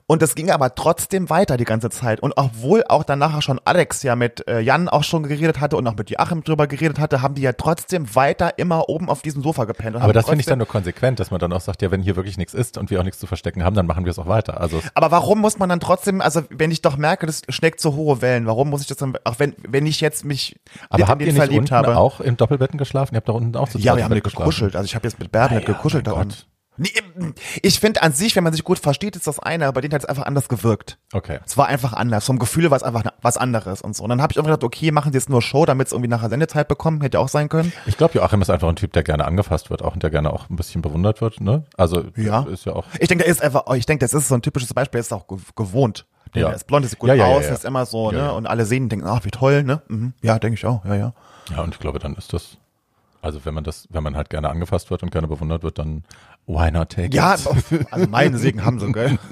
Und das ging aber trotzdem weiter die ganze Zeit. Und obwohl auch dann nachher schon Alex ja mit äh, Jan auch schon geredet hatte und auch mit Joachim drüber geredet hatte, haben die ja trotzdem weiter immer oben auf diesem Sofa gepennt. und Aber das finde ich dann nur konsequent, dass man dann auch sagt, ja, wenn hier wirklich nichts ist und wir auch nichts zu verstecken haben, dann machen wir es auch weiter. Also Aber warum muss man dann trotzdem, also wenn ich doch merke, das schlägt so hohe Wellen, warum muss ich das dann, auch wenn, wenn ich jetzt mich Aber habt ihr nicht verliebt unten habe? auch im Doppelbetten geschlafen? Ihr habt da unten auch zu ja, zweit wir im haben Bett gekuschelt. Also ich habe jetzt mit Ah ja, gekuschelt da unten. Nee, ich finde an sich, wenn man sich gut versteht, ist das eine, aber bei denen hat es einfach anders gewirkt. Okay. Es war einfach anders. Vom Gefühl war es einfach was anderes und so. Und dann habe ich einfach gedacht, okay, machen sie jetzt nur Show, damit es irgendwie nachher Sendezeit bekommen. Hätte auch sein können. Ich glaube, Joachim ist einfach ein Typ, der gerne angefasst wird, auch und der gerne auch ein bisschen bewundert wird. Ne? Also Ja. ist ja auch. Ich denke, der ist einfach, ich denke, das ist so ein typisches Beispiel, der ist auch ge- gewohnt. Der, Ja. der ist blond, sieht gut Ja, ja, aus, ja. ist immer so, ne? Und alle sehen und denken, ach, wie toll, ne? Mhm. Ja, denke ich auch, ja, ja. Ja, und ich glaube, dann ist das. Also wenn man das, wenn man halt gerne angefasst wird und gerne bewundert wird, dann why not take Ja, it? also meinen Segen haben sie, gell?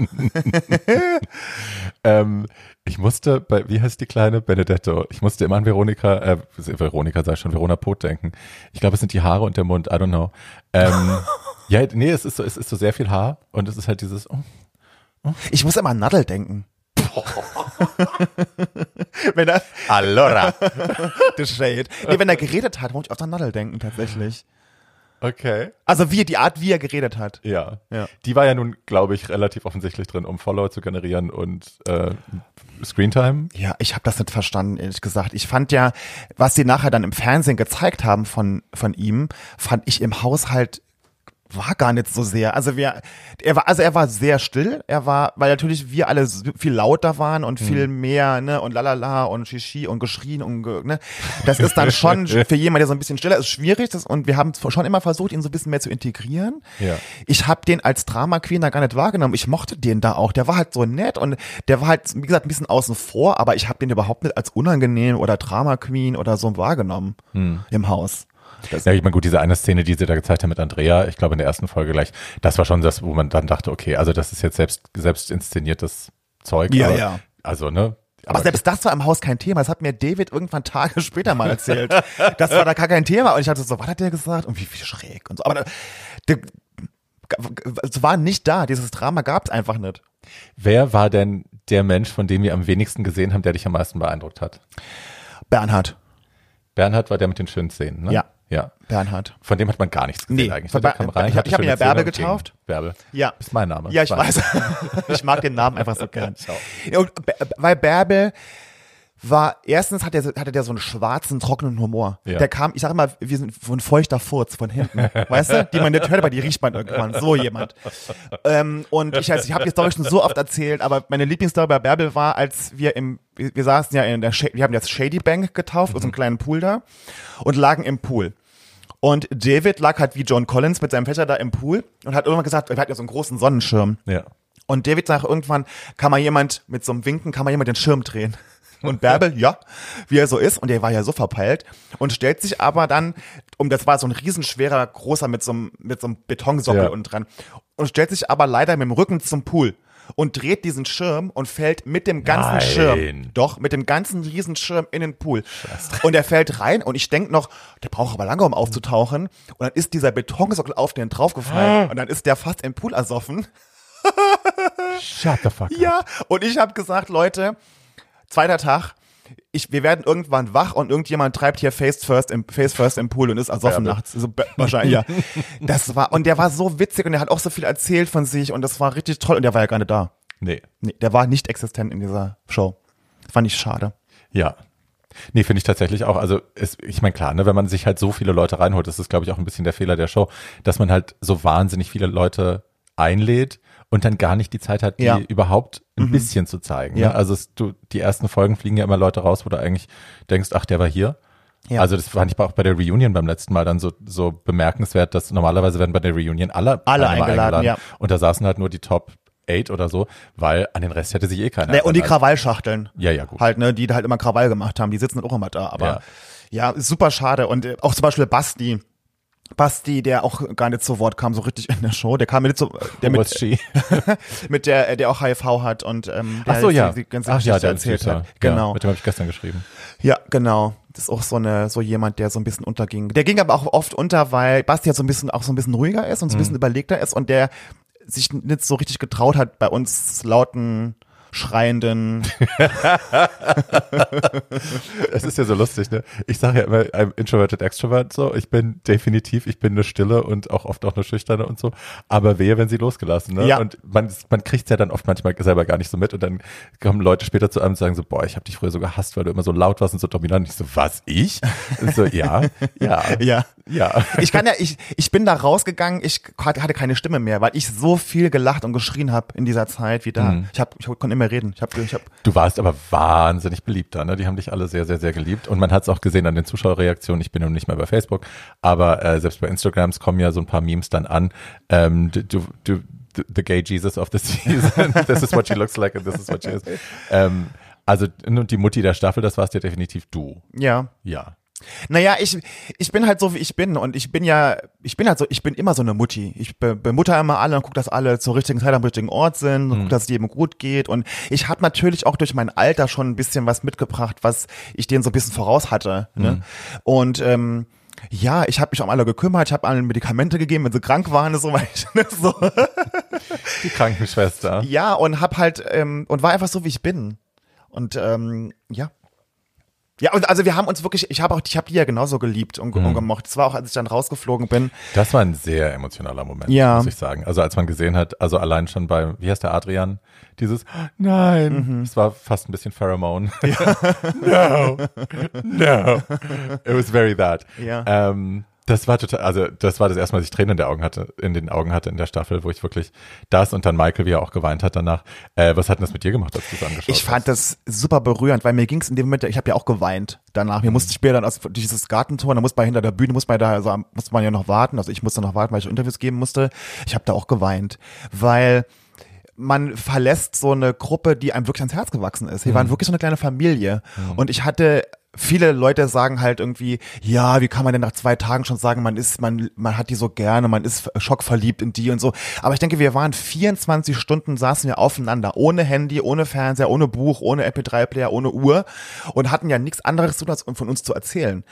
Ähm, ich musste bei, wie heißt die kleine Benedetto? Ich musste immer an Veronika, äh, Veronika sei schon, Verona Pot denken. Ich glaube, es sind die Haare und der Mund, I don't know. Ähm, ja, nee, es ist so, es ist so sehr viel Haar und es ist halt dieses, oh, Ich muss immer an Nadel denken. wenn er, Allora. the shade. Nee, wenn er geredet hat, muss ich oft an Nadel denken, tatsächlich. Okay. Also wie, die Art, wie er geredet hat. Ja. Ja. Die war ja nun, glaube ich, relativ offensichtlich drin, um Follower zu generieren und äh, Screentime. Ja, ich habe das nicht verstanden, ehrlich gesagt. Ich fand ja, was sie nachher dann im Fernsehen gezeigt haben von, von ihm, fand ich im Haushalt war gar nicht so sehr. Also wir, er war, also er war sehr still. Er war, weil natürlich wir alle viel lauter waren und viel mehr, ne, und lalala und Shishi und geschrien und, ge- ne. Das ist dann schon für jemand, der so ein bisschen stiller ist, schwierig. Das, und wir haben schon immer versucht, ihn so ein bisschen mehr zu integrieren. Ja. Ich habe den als Drama Queen da gar nicht wahrgenommen. Ich mochte den da auch. Der war halt so nett und der war halt, wie gesagt, ein bisschen außen vor, aber ich habe den überhaupt nicht als unangenehm oder Drama Queen oder so wahrgenommen im Haus. Ja, ich meine, gut, diese eine Szene, die sie da gezeigt haben mit Andrea, ich glaube in der ersten Folge gleich, das war schon das, wo man dann dachte, okay, also das ist jetzt selbst, selbst inszeniertes Zeug. Ja, aber, ja. Also, ne? Aber selbst das war im Haus kein Thema. Das hat mir David irgendwann Tage später mal erzählt. Das war da gar kein Thema. Und ich hatte so, was hat der gesagt? Und wie, wie schräg und so. Aber da, es war nicht da. Dieses Drama gab es einfach nicht. wer war denn der Mensch, von dem wir am wenigsten gesehen haben, der dich am meisten beeindruckt hat? Bernhard. Bernhard war der mit den schönen Szenen, ne? Ja. Ja. Bernhard. Von dem hat man gar nichts gesehen Nee, eigentlich. Der kam rein, ich hab- hatte ich hab ihn ja Bärbel getauft. Bärbel. Ja. Ist mein Name. Ja, ich Weiß. Ich mag den Namen einfach so gern. Ja, und weil Bärbel war, erstens hat er, hatte der so einen schwarzen, trockenen Humor. Ja. Der kam, ich sag immer, wir sind so ein feuchter Furz von hinten. weißt du? Die man nicht hört, aber die riecht man irgendwann. So jemand. Ähm, und ich, also, ich habe die Story schon so oft erzählt, aber meine Lieblingsstory bei Bärbel war, als wir im, wir, wir saßen ja in der, Sha- wir haben das Shady Bank getauft, mhm. so einen kleinen Pool da, und lagen im Pool. Und David lag halt wie John Collins mit seinem Fächer da im Pool und hat irgendwann gesagt, er hat ja so einen großen Sonnenschirm. Ja. Und David sagt irgendwann, kann mal jemand mit so einem Winken, kann mal jemand den Schirm drehen? Und Bärbel, ja, wie er so ist, und er war ja so verpeilt und stellt sich aber dann, um das war so ein riesenschwerer, großer mit so einem, mit so einem Betonsockel Ja. unten dran, und stellt sich aber leider mit dem Rücken zum Pool und dreht diesen Schirm und fällt mit dem ganzen Nein. Schirm, doch, mit dem ganzen Riesenschirm in den Pool. Und er fällt rein und ich denk noch, der braucht aber lange, um aufzutauchen. Und dann ist dieser Betonsockel auf den draufgefallen und dann ist der fast im Pool ersoffen. Shut the fuck up. Ja, und ich habe gesagt, Leute, zweiter Tag, ich, wir werden irgendwann wach und irgendjemand treibt hier Face First im, Face First im Pool und ist ersoffen Bärbel. nachts. So, wahrscheinlich, ja. Das war, und der war so witzig und der hat auch so viel erzählt von sich und das war richtig toll und der war ja gar nicht da. Nee. Nee, der war nicht existent in dieser Show. Das fand ich schade. Ja. Nee, finde ich tatsächlich auch. Also es, ich meine, klar, ne, wenn man sich halt so viele Leute reinholt, das ist, glaube ich, auch ein bisschen der Fehler der Show, dass man halt so wahnsinnig viele Leute einlädt und dann gar nicht die Zeit hat, die Ja. Mhm. überhaupt ein bisschen zu zeigen. Ja. Ne? Also es, du, die ersten Folgen fliegen ja immer Leute raus, wo du eigentlich denkst, ach, der war hier. Ja. Also das fand ich auch bei der Reunion beim letzten Mal dann so, so bemerkenswert, dass normalerweise werden bei der Reunion alle, Alle Teilnehmer eingeladen, ja. Und da saßen halt nur die Top 8 oder so, weil an den Rest hätte sich eh keiner. Ne, und die. Krawallschachteln. Ja, ja, gut. Halt, ne, die halt immer Krawall gemacht haben, die sitzen auch immer da. Aber Ja. ja, super schade. Und äh, auch zum Beispiel Basti. Basti, der auch gar nicht zu Wort kam, so richtig in der Show. Der kam mit so, der Was mit, mit der, äh, der auch HIV hat und ähm, der Ach so, ja. die, die ganze Ach ja, der erzählt hat. Genau. Ja, mit dem habe ich gestern geschrieben. Ja, genau. Das ist auch so eine, so jemand, der so ein bisschen unterging. Der ging aber auch oft unter, weil Basti ja so ein bisschen, auch so ein bisschen ruhiger ist und so ein bisschen überlegter ist und der sich nicht so richtig getraut hat, bei uns lauten schreienden. Es ist ja so lustig, ne? Ich sage ja immer, I'm introverted extrovert, so. Ich bin definitiv, ich bin eine Stille und auch oft auch eine Schüchterne und so. Aber wehe, wenn sie losgelassen, ne? Ja. Und man, man kriegt ja dann oft manchmal selber gar nicht so mit und dann kommen Leute später zu einem und sagen so, boah, ich habe dich früher so gehasst, weil du immer so laut warst und so dominant. Ich so, was, ich? Und so, ja, ja, Ja. ja. Ich kann ja, ich, ich bin da rausgegangen, ich hatte keine Stimme mehr, weil ich so viel gelacht und geschrien habe in dieser Zeit wie da. Ich hab, ich konnte immer reden. Ich habe, ich hab, Du warst aber wahnsinnig beliebt da, ne? Die haben dich alle sehr, sehr, sehr geliebt. Und man hat es auch gesehen an den Zuschauerreaktionen. Ich bin nun nicht mehr bei Facebook, aber äh, selbst bei Instagrams kommen ja so ein paar Memes dann an. Ähm, du, du, du, the gay Jesus of the season. this is what she looks like and this is what she is. Ähm, also, und die Mutti der Staffel, das warst ja definitiv du. ja. Ja. Naja, ich, ich bin halt so, wie ich bin. Und ich bin ja, ich bin halt so, ich bin immer so eine Mutti. Ich be, bemutter immer alle und gucke, dass alle zur richtigen Zeit am richtigen Ort sind und guck, dass es jedem gut geht. Und ich habe natürlich auch durch mein Alter schon ein bisschen was mitgebracht, was ich denen so ein bisschen voraus hatte. Ne? Und ähm, ja, ich habe mich um alle gekümmert, ich habe allen Medikamente gegeben, wenn sie krank waren so weiter. ne, So. Die Krankenschwester. Ja, und hab halt, ähm, und war einfach so, wie ich bin. Und ähm, ja. Ja, und also wir haben uns wirklich, ich habe auch, ich habe die ja genauso geliebt und, Mhm. gemocht. Es war auch, als ich dann rausgeflogen bin. Das war ein sehr emotionaler Moment, Ja. muss ich sagen. Also als man gesehen hat, also allein schon bei, wie heißt der Adrian? Dieses Nein, es war fast ein bisschen Pheromone. no, no. It was very that. Ja. Ähm, das war total, also das war das erste Mal, dass ich Tränen in, der Augen hatte, in den Augen hatte in der Staffel, wo ich wirklich das und dann Michael, wie er auch geweint hat danach. Äh, was hat denn das mit dir gemacht, als du es angeschaut Ich fand hast? das super berührend, weil mir ging es in dem Moment, ich habe ja auch geweint danach. Mir musste später dann aus dieses Gartentor, da muss man hinter der Bühne, muss man da, also muss man ja noch warten. Also ich musste noch warten, weil ich Interviews geben musste. Ich habe da auch geweint, weil man verlässt so eine Gruppe, die einem wirklich ans Herz gewachsen ist. Wir waren wirklich so eine kleine Familie. Und ich hatte viele Leute sagen halt irgendwie, ja, wie kann man denn nach zwei Tagen schon sagen, man ist, man, man hat die so gerne, man ist schockverliebt in die und so. Aber ich denke, wir waren 24 Stunden saßen wir aufeinander, ohne Handy, ohne Fernseher, ohne Buch, ohne MP3-Player, ohne Uhr und hatten ja nichts anderes zu tun, als von uns zu erzählen.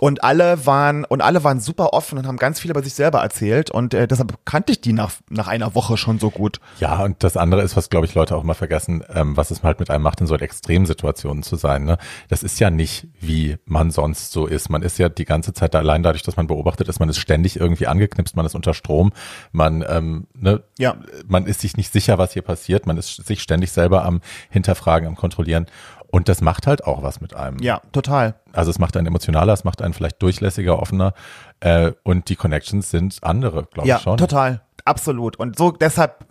Und alle waren und alle waren super offen und haben ganz viel über sich selber erzählt und äh, deshalb kannte ich die nach nach einer Woche schon so gut. Ja, und das andere ist, was glaube ich Leute auch immer vergessen, ähm, was es halt mit einem macht, in so Extremsituationen zu sein. Ne? Das ist ja nicht, wie man sonst so ist. Man ist ja die ganze Zeit da, allein dadurch, dass man beobachtet ist, man ist ständig irgendwie angeknipst, man ist unter Strom, man, ähm, ne, Ja. man ist sich nicht sicher, was hier passiert, man ist sich ständig selber am Hinterfragen, am Kontrollieren. Und das macht halt auch was mit einem. Ja, total. Also es macht einen emotionaler, es macht einen vielleicht durchlässiger, offener äh, und die Connections sind andere, glaube Ja, ich schon. total. Absolut. Und so deshalb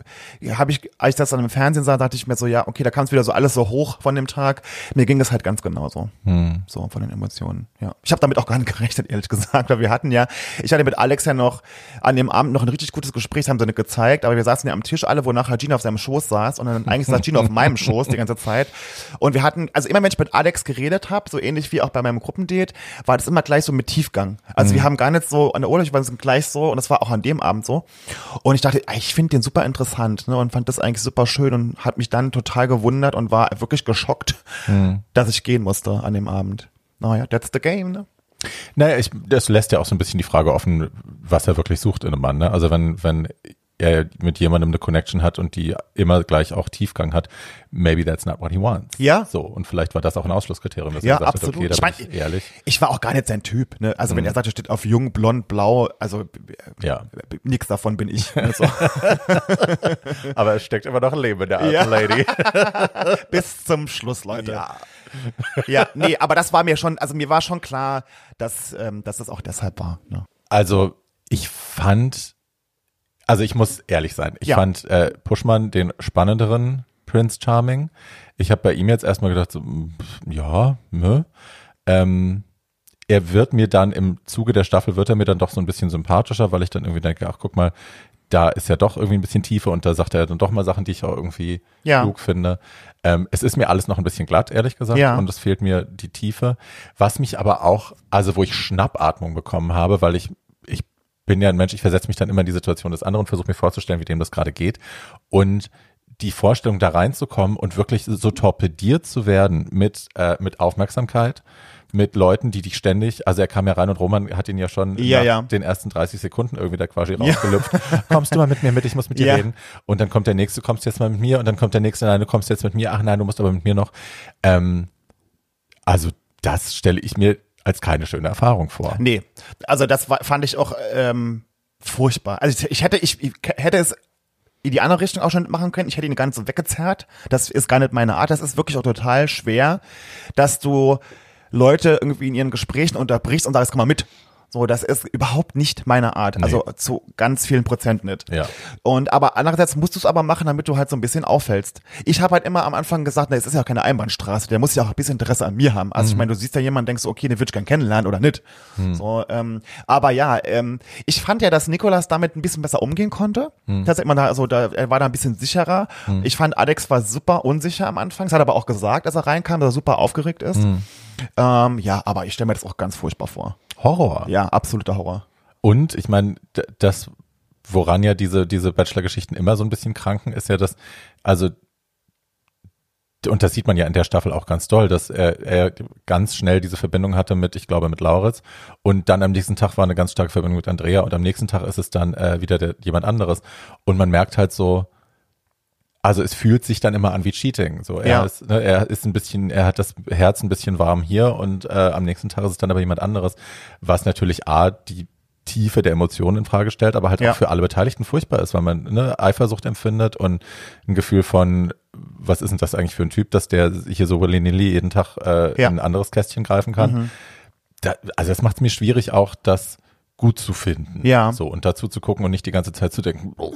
habe ich, als ich das dann im Fernsehen sah, dachte ich mir so, ja, okay, da kam es wieder so alles so hoch von dem Tag. Mir ging es halt ganz genauso. Hm. So von den Emotionen. Ja. Ich habe damit auch gar nicht gerechnet, ehrlich gesagt. Weil wir hatten ja, ich hatte mit Alex ja noch an dem Abend noch ein richtig gutes Gespräch, haben sie nicht gezeigt, aber wir saßen ja am Tisch alle, wo nachher Gina auf seinem Schoß saß und dann eigentlich saß Gina auf meinem Schoß die ganze Zeit. Und wir hatten, also immer wenn ich mit Alex geredet habe, so ähnlich wie auch bei meinem Gruppendate, war das immer gleich so mit Tiefgang. Also wir haben gar nicht so an der Oberfläche, wir sind gleich so und das war auch an dem Abend so. Und ich dachte, ich finde den super interessant ne, und fand das eigentlich super schön und hat mich dann total gewundert und war wirklich geschockt, dass ich gehen musste an dem Abend. Naja, that's the game, ne? Naja, ich, das lässt ja auch so ein bisschen die Frage offen, was er wirklich sucht in einem Mann. Ne? Also wenn, wenn er mit jemandem eine Connection hat und die immer gleich auch Tiefgang hat, maybe that's not what he wants. Ja. So, und vielleicht war das auch ein Ausschlusskriterium, dass Ja, er gesagt absolut. hat, okay, da Ich bin mein, ich ehrlich. Ich war auch gar nicht sein Typ. Ne? Also wenn er sagt, er steht auf jung, blond, blau, also Mhm. Ja. nix davon bin ich. Also, Aber es steckt immer noch ein Leben in der alten Ja. Lady. bis zum Schluss, Leute. Ja. ja, nee, aber das war mir schon, also mir war schon klar, dass, ähm, dass das auch deshalb war. Ne? Also ich fand, also ich muss ehrlich sein, ich Ja. fand äh, Puschmann den spannenderen Prince Charming. Ich habe bei ihm jetzt erstmal gedacht, so, mm, ja, ne. Ähm, er wird mir dann im Zuge der Staffel, wird er mir dann doch so ein bisschen sympathischer, weil ich dann irgendwie denke, ach guck mal, da ist ja doch irgendwie ein bisschen Tiefe und da sagt er dann doch mal Sachen, die ich auch irgendwie Ja. klug finde. Ähm, es ist mir alles noch ein bisschen glatt, ehrlich gesagt, Ja. und es fehlt mir die Tiefe. Was mich aber auch, also wo ich Schnappatmung bekommen habe, weil ich bin ja ein Mensch, ich versetze mich dann immer in die Situation des anderen und versuche mir vorzustellen, wie dem das gerade geht. Und die Vorstellung da reinzukommen und wirklich so torpediert zu werden mit, äh, mit Aufmerksamkeit, mit Leuten, die dich ständig, also er kam ja rein und Roman hat ihn ja schon Ja, nach ja. den ersten 30 Sekunden irgendwie da quasi rausgelüpft. Kommst du mal mit mir mit, ich muss mit dir Ja. reden. Und dann kommt der nächste, kommst du jetzt mal mit mir und dann kommt der nächste, nein, du kommst jetzt mit mir, ach nein, du musst aber mit mir noch. Ähm, also das stelle ich mir als keine schöne Erfahrung vor. Nee, also das war, fand ich auch ähm, furchtbar. Also ich, hätte, ich, ich hätte es in die andere Richtung auch schon machen können. Ich hätte ihn nicht so weggezerrt. Das ist gar nicht meine Art. Das ist wirklich auch total schwer, dass du Leute irgendwie in ihren Gesprächen unterbrichst und sagst, komm mal mit. So, das ist überhaupt nicht meine Art. Also zu ganz vielen Prozent nicht. Ja. Und aber andererseits musst du es aber machen, damit du halt so ein bisschen auffällst. Ich habe halt immer am Anfang gesagt, na, es ist ja auch keine Einbahnstraße, der muss ja auch ein bisschen Interesse an mir haben. Also ich meine, du siehst ja jemanden, denkst, okay, den würde ich gern kennenlernen oder nicht. So, ähm, aber ja, ähm, ich fand ja, dass Nikolas damit ein bisschen besser umgehen konnte. Das hat man da, also da, er war da ein bisschen sicherer. Ich fand, Alex war super unsicher am Anfang. Das hat er aber auch gesagt, als er reinkam, dass er super aufgeregt ist. Ähm, ja, aber ich stelle mir das auch ganz furchtbar vor. Horror. Ja, absoluter Horror. Und ich meine, das, woran ja diese, diese Bachelor-Geschichten immer so ein bisschen kranken, ist ja das, also, und das sieht man ja in der Staffel auch ganz doll, dass er, er ganz schnell diese Verbindung hatte mit, ich glaube, mit Lauritz. Und dann am nächsten Tag war eine ganz starke Verbindung mit Andrea und am nächsten Tag ist es dann äh, wieder der, jemand anderes. Und man merkt halt so, also es fühlt sich dann immer an wie Cheating. So, er Ja. ist, ne, er ist ein bisschen, er hat das Herz ein bisschen warm hier und äh, am nächsten Tag ist es dann aber jemand anderes, was natürlich a die Tiefe der Emotionen in Frage stellt, aber halt Ja. auch für alle Beteiligten furchtbar ist, weil man ne, Eifersucht empfindet und ein Gefühl von, was ist denn das eigentlich für ein Typ, dass der hier so willy-nilly jeden Tag äh, Ja. in ein anderes Kästchen greifen kann. Da, also es macht es mir schwierig, auch das gut zu finden. Ja. So und dazu zu gucken und nicht die ganze Zeit zu denken, oh,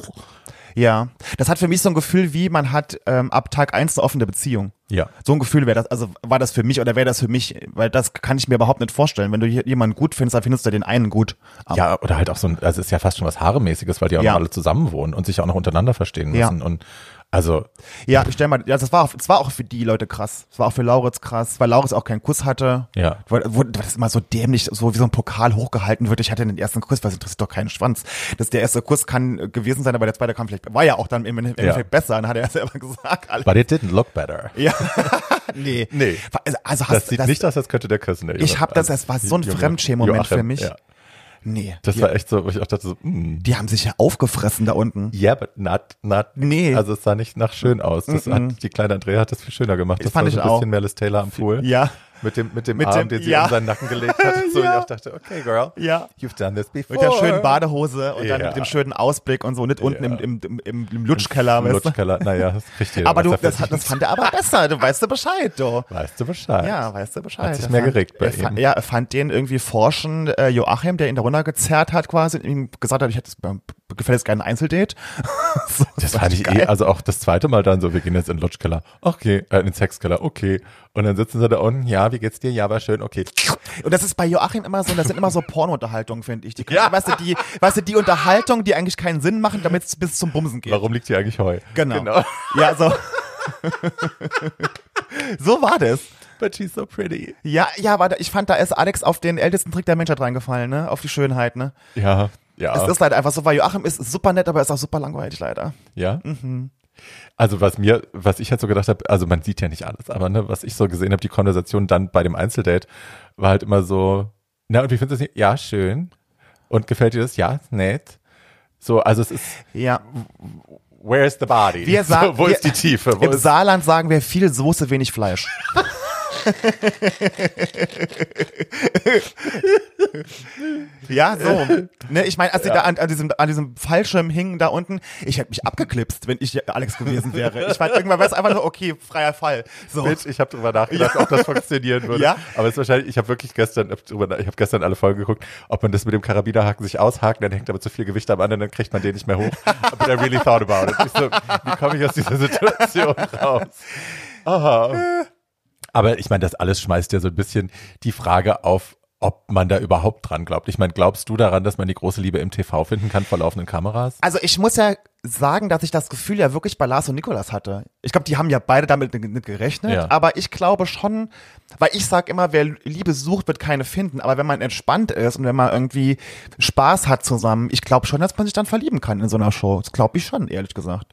Ja, das hat für mich so ein Gefühl, wie man hat ähm, ab Tag eins eine offene Beziehung. ja. So ein Gefühl wäre das, also war das für mich oder wäre das für mich, weil das kann ich mir überhaupt nicht vorstellen. Wenn du jemanden gut findest, dann findest du den einen gut. Aber Ja, oder halt auch so ein, also es ist ja fast schon was Haaremäßiges, weil die auch Ja. noch alle zusammen wohnen und sich auch noch untereinander verstehen Ja. müssen. Und also, Ja, ich stell mal, ja, das war, auch, das war auch für die Leute krass. Das war auch für Lauritz krass, weil Lauritz auch keinen Kuss hatte. Ja. Wo, wo das immer so dämlich, so wie so ein Pokal hochgehalten wird. Ich hatte den ersten Kuss, was interessiert doch keinen Schwanz. Das, der erste Kuss kann äh, gewesen sein, aber der zweite kam vielleicht, war ja auch dann im Endeffekt besser. Dann hat er selber gesagt. Alle, but it didn't look better. ja, nee. Nee. Also, also Das hast sieht das, nicht aus, als könnte der küssen. der Ich Junge. hab das- Also, das war so ein Junge Fremdschämen-Moment für mich. Ja. Nee. Das die, war echt so, wo ich auch dachte so, mm, die haben sich ja aufgefressen da unten. yeah, but not, not. Nee. Also es sah nicht nach schön aus. Das hat, die kleine Andrea hat das viel schöner gemacht. Das fand war so ich ein auch. bisschen Melis Taylor am Pool. Ja. Mit dem, mit dem Mit Arm, dem- den sie ja. um seinen Nacken gelegt hat. So, Ja. ich auch dachte, okay, girl. Ja. You've done this before. Mit der schönen Badehose und dann Ja. mit dem schönen Ausblick und so, nicht unten im, im, im, im Lutschkeller. Im du? Lutschkeller. Naja, das kriegt jeder. Aber du, das, das fand er aber besser. Du weißt du Bescheid, du. Weißt du Bescheid? Ja, weißt du Bescheid. Hat sich mehr fand- geregt bei er fand, ihm. Ja, er fand den irgendwie forschen, äh, Joachim, der ihn da runtergezerrt hat quasi und ihm gesagt hat, ich hätte äh, gefällt jetzt gerne ein Einzeldate. so, Das fand ich geil. eh, also auch das zweite Mal dann so, wir gehen jetzt in den Lutschkeller. Okay, äh, in den Sexkeller, okay. Und dann sitzen sie da unten, ja, wie geht's dir? Ja, war schön, okay. Und das ist bei Joachim immer so, das sind immer so Porno-Unterhaltungen, finde ich. Die, weißt du, die, weißt du, die Unterhaltung, die eigentlich keinen Sinn machen, damit es bis zum Bumsen geht. Warum liegt hier eigentlich Heu? Genau. genau. Ja, so. so war das. But she's so pretty. Ja, ja, aber ich fand, da ist Alex auf den ältesten Trick der Menschheit reingefallen, ne? Auf die Schönheit, ne? Ja, ja. Es ist leider einfach so, weil Joachim ist super nett, aber er ist auch super langweilig, leider. ja. Mhm. Also was mir, was ich halt so gedacht habe, also man sieht ja nicht alles, aber ne, was ich so gesehen habe, die Konversation dann bei dem Einzeldate war halt immer so, na und wie findest du das? Ja, schön. Und gefällt dir das? Ja, nett. So, also es ist, Ja. where's the body? Wir sagen, so, wo wir, ist die Tiefe? Wo Im Saarland sagen wir viel Soße, wenig Fleisch. ja, so. Ne, ich meine, als die da an, an, diesem, an diesem Fallschirm hingen da unten, ich hätte mich abgeklipst, wenn ich Alex gewesen wäre. Ich meine, irgendwann wäre es einfach nur, okay, freier Fall. So. Bitch, ich habe drüber nachgedacht, ob das funktionieren würde. Ja. Aber es ist wahrscheinlich, ich habe wirklich gestern, ich habe gestern alle Folgen geguckt, ob man das mit dem Karabinerhaken sich aushakt, dann hängt aber zu viel Gewicht am anderen, dann kriegt man den nicht mehr hoch. But I really thought about it. Ich so, wie komme ich aus dieser Situation raus? Aha. Aber ich meine, das alles schmeißt ja so ein bisschen die Frage auf, ob man da überhaupt dran glaubt. Ich meine, glaubst du daran, dass man die große Liebe im TV finden kann vor laufenden Kameras? Also ich muss ja sagen, dass ich das Gefühl ja wirklich bei Lars und Nikolas hatte. Ich glaube, die haben ja beide damit nicht gerechnet, Ja. aber ich glaube schon, weil ich sag immer, wer Liebe sucht, wird keine finden. Aber wenn man entspannt ist und wenn man irgendwie Spaß hat zusammen, ich glaube schon, dass man sich dann verlieben kann in so einer Show. Das glaube ich schon, ehrlich gesagt.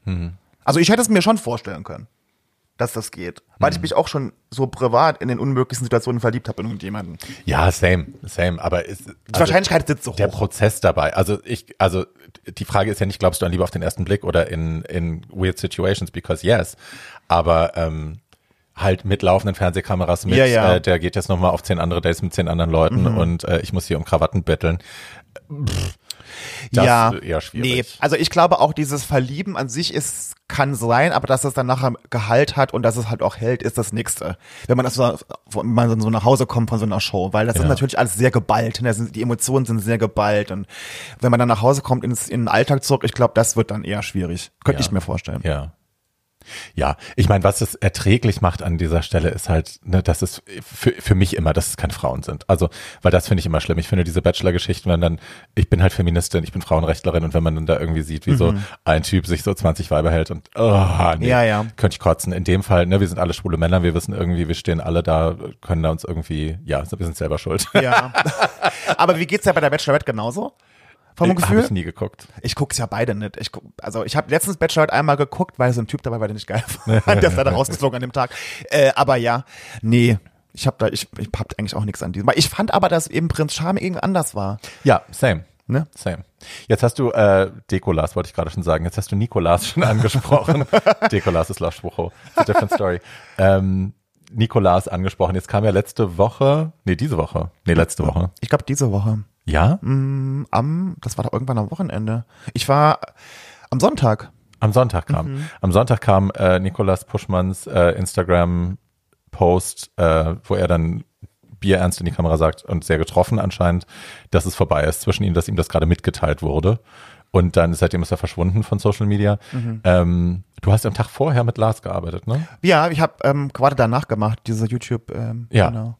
Also ich hätte es mir schon vorstellen können, dass das geht. Weil ich mich auch schon so privat in den unmöglichsten Situationen verliebt habe in irgendjemanden. Ja, same, same. Aber ist, Die Wahrscheinlichkeit sitzt so der hoch. Prozess dabei. Also ich, also die Frage ist ja nicht, glaubst du an Liebe auf den ersten Blick oder in, in weird situations, because yes. Aber ähm, halt mit laufenden Fernsehkameras mit, Ja, ja. Äh, der geht jetzt nochmal auf zehn andere Dates mit zehn anderen Leuten und äh, ich muss hier um Krawatten betteln. Pff, das ja, ist eher schwierig. Nee, also ich glaube auch dieses Verlieben an sich ist, kann sein, aber dass es dann nachher Gehalt hat und dass es halt auch hält, ist das Nächste. Wenn man das so, wenn man so nach Hause kommt von so einer Show, weil das Ja. ist natürlich alles sehr geballt, ne? Sind- die Emotionen sind sehr geballt und wenn man dann nach Hause kommt ins, in den Alltag zurück, ich glaube, das wird dann eher schwierig. Könnte Ja. ich mir vorstellen. Ja. Ja, ich meine, was es erträglich macht an dieser Stelle ist halt, ne, dass es für, für mich immer, dass es keine Frauen sind. Also, weil das finde ich immer schlimm. Ich finde diese Bachelor-Geschichten, wenn dann, ich bin halt Feministin, ich bin Frauenrechtlerin und wenn man dann da irgendwie sieht, wie so ein Typ sich so 20 Weiber hält und, oh, nee, Mhm. Ja, ja. könnte ich kotzen. In dem Fall, ne, wir sind alle schwule Männer, wir wissen irgendwie, wir stehen alle da, können da uns irgendwie, ja, wir sind selber schuld. Ja. aber wie geht's ja bei der Bachelorette genauso? Vom Habe Gefühl? ich nie geguckt. Ich guck's ja beide nicht. Ich guck, also ich habe letztens Bachelorette einmal geguckt, weil so ein Typ dabei war, den ich geil fand. Der ist leider rausgeflogen an dem Tag. Äh, aber ja, nee. Ich habe da, ich, ich hab eigentlich auch nichts an diesem. Ich fand aber, dass eben Prinz Charming irgendwie anders war. Ja, same. Ne? Same. Jetzt hast du äh, Dekolas, wollte ich gerade schon sagen. Jetzt hast du Nikolas schon angesprochen. Dekolas ist Lars Sprucho. It's a different story. Ähm, Nikolas angesprochen. Jetzt kam ja letzte Woche, nee, diese Woche. Nee, letzte Woche. Ich glaube diese Woche. Ja? Mm, Am, das war doch irgendwann am Wochenende. Ich war am Sonntag. Am Sonntag kam. Am Sonntag kam äh, Nikolas Puschmanns äh, Instagram-Post, äh, wo er dann bierernst in die Kamera sagt und sehr getroffen anscheinend, dass es vorbei ist zwischen ihnen, dass ihm das gerade mitgeteilt wurde. Und dann seitdem ist er verschwunden von Social Media. Ähm, du hast am Tag vorher mit Lars gearbeitet, ne? Ja, ich habe ähm, gerade danach gemacht, diese YouTube. Ähm, Ja. Genau.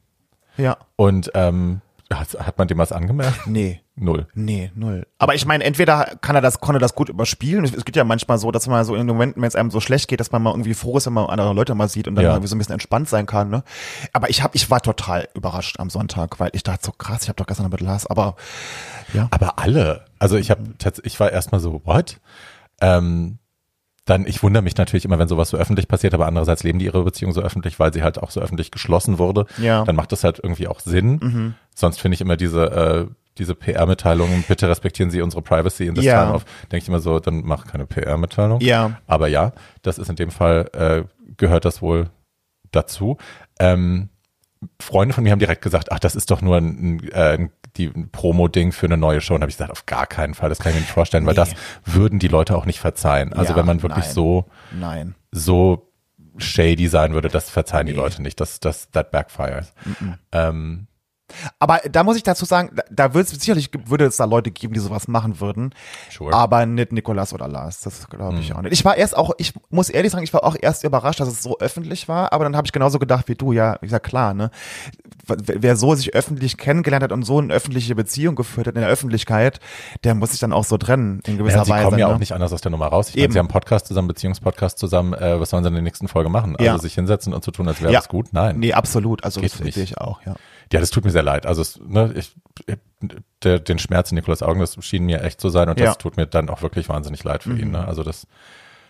Ja. Und ähm, hat, hat man dem was angemerkt? Nee. Null. Nee, null. Aber ich meine, entweder kann er das, konnte das gut überspielen. Es geht ja manchmal so, dass man so in den Momenten, wenn es einem so schlecht geht, dass man mal irgendwie froh ist, wenn man andere Leute mal sieht und dann Ja. mal irgendwie so ein bisschen entspannt sein kann. Ne? Aber ich hab, ich war total überrascht am Sonntag, weil ich dachte so krass, ich habe doch gestern noch mit Lars, aber ja. Aber alle. Also ich habe ich war erstmal so, what? Ähm, dann, ich wundere mich natürlich immer, wenn sowas so öffentlich passiert, aber andererseits leben die ihre Beziehung so öffentlich, weil sie halt auch so öffentlich geschlossen wurde. Ja. Mhm. Dann macht das halt irgendwie auch Sinn. Sonst finde ich immer diese, äh, diese PR-Mitteilungen, bitte respektieren Sie unsere Privacy in this Ja. time of, denke ich immer so, dann mach keine PR-Mitteilung. Ja. Aber ja, das ist in dem Fall, äh, gehört das wohl dazu. Ähm, Freunde von mir haben direkt gesagt, ach, das ist doch nur ein, ein, äh, ein, die, Promo-Ding für eine neue Show. Und habe ich gesagt, auf gar keinen Fall, das kann ich mir nicht vorstellen, weil Nee. das würden die Leute auch nicht verzeihen. Also Ja, wenn man wirklich nein. so, Nein. so shady sein würde, das verzeihen die Nee. Leute nicht. Das, das, that backfires. Ähm, Aber da muss ich dazu sagen, da, da wird es sicherlich würde es da Leute geben, die sowas machen würden. Sure. Hm. Aber nicht Nikolas oder Lars. Das glaube ich auch nicht. Ich war erst auch, ich muss ehrlich sagen, ich war auch erst überrascht, dass es so öffentlich war, aber dann habe ich genauso gedacht wie du, ja, ich sag klar, ne? Wer so sich öffentlich kennengelernt hat und so eine öffentliche Beziehung geführt hat in der Öffentlichkeit, der muss sich dann auch so trennen in gewisser ja, sie Weise. kommen ja ne? auch nicht anders aus der Nummer raus. Ich meine, sie haben einen Podcast zusammen, Beziehungspodcast zusammen. Äh, was sollen sie in der nächsten Folge machen? Also Ja. sich hinsetzen und zu tun, als wäre Ja. das gut? Nein. Nee, absolut. Also Geht das sehe ich auch, ja. Ja, das tut mir sehr leid. Also es, ne, ich, der, den Schmerz in Nikolas Augen, das schien mir echt zu sein und Ja. das tut mir dann auch wirklich wahnsinnig leid für ihn. Ne? Also das,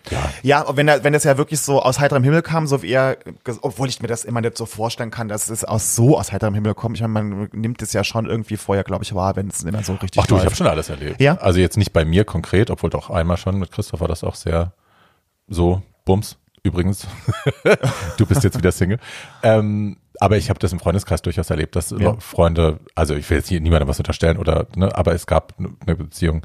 ja, Ja, wenn er, wenn das ja wirklich so aus heiterem Himmel kam, so wie er, obwohl ich mir das immer nicht so vorstellen kann, dass es aus so aus heiterem Himmel kommt. Ich meine, man nimmt es ja schon irgendwie vorher, glaube ich, wahr, wenn es immer so richtig ach du, ich läuft. habe schon alles erlebt. Ja? Also jetzt nicht bei mir konkret, obwohl doch einmal schon mit Christoph war das auch sehr so, Bums, übrigens. du bist jetzt wieder Single. Ähm, aber ich habe das im Freundeskreis durchaus erlebt, dass Ja. Freunde, also ich will jetzt hier niemandem was unterstellen oder, ne, aber es gab eine Beziehung,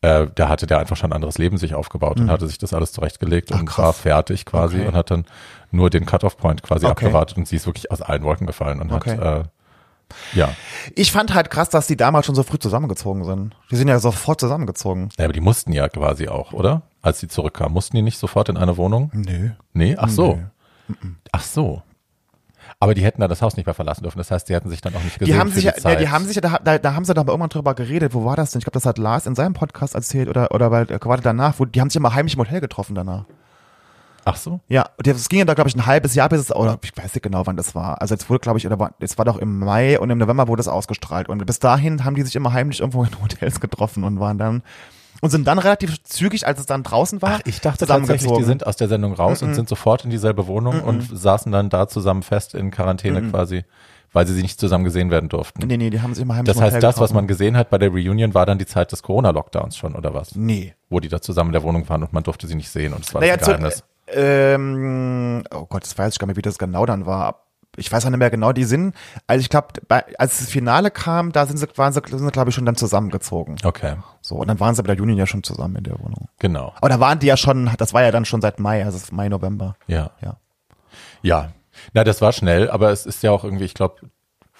äh, da hatte der einfach schon ein anderes Leben sich aufgebaut und hatte sich das alles zurechtgelegt und Mhm. krass. war fertig quasi Okay. und hat dann nur den Cut-off-Point quasi Okay. abgewartet und sie ist wirklich aus allen Wolken gefallen und Okay. hat, äh, ja. Ich fand halt krass, dass die damals schon so früh zusammengezogen sind. Die sind ja sofort zusammengezogen. Ja, aber die mussten ja quasi auch, oder? Als sie zurückkamen, mussten die nicht sofort in eine Wohnung? Nö. Nee, ach so. Nö. Ach so. Aber die hätten da das Haus nicht mehr verlassen dürfen. Das heißt, die hätten sich dann auch nicht gesehen. Die haben sich, ja, die ja, die haben sich, da, da, da haben sie doch mal irgendwann drüber geredet. Wo war das denn? Ich glaube, das hat Lars in seinem Podcast erzählt oder, oder weil, gerade danach, wo, die haben sich immer heimlich im Hotel getroffen danach. Ach so. Ja, das ging ja da, glaube ich, ein halbes Jahr, bis es, oder ich weiß nicht genau, wann das war. Also jetzt wurde, glaube ich, oder war, es war doch im Mai und im November wurde es ausgestrahlt. Und bis dahin haben die sich immer heimlich irgendwo in Hotels getroffen und waren dann und sind dann relativ zügig, als es dann draußen war, Ach, ich dachte tatsächlich, die sind aus der Sendung raus und sind sofort in dieselbe Wohnung und saßen dann da zusammen fest in Quarantäne quasi, weil sie nicht zusammen gesehen werden durften. Nee, nee, die haben sich immer heimlich Das heißt, das, was man gesehen hat bei der Reunion, war dann die Zeit des Corona-Lockdowns schon, oder was? Nee. Wo die da zusammen in der Wohnung waren und man durfte sie nicht sehen und es war Naja, das zu, Geheimnis. ähm, oh Gott, das weiß ich gar nicht mehr, wie das genau dann war. Ich weiß auch nicht mehr genau, die sind, also ich glaube, als das Finale kam, da sind sie, waren sie, sind sie glaube ich, schon dann zusammengezogen. Okay, So, und dann waren sie bei der Union ja schon zusammen in der Wohnung. genau. Aber da waren die ja schon, das war ja dann schon seit Mai, also Mai, November. Ja. Ja. Ja. Na, das war schnell, aber es ist ja auch irgendwie, ich glaube,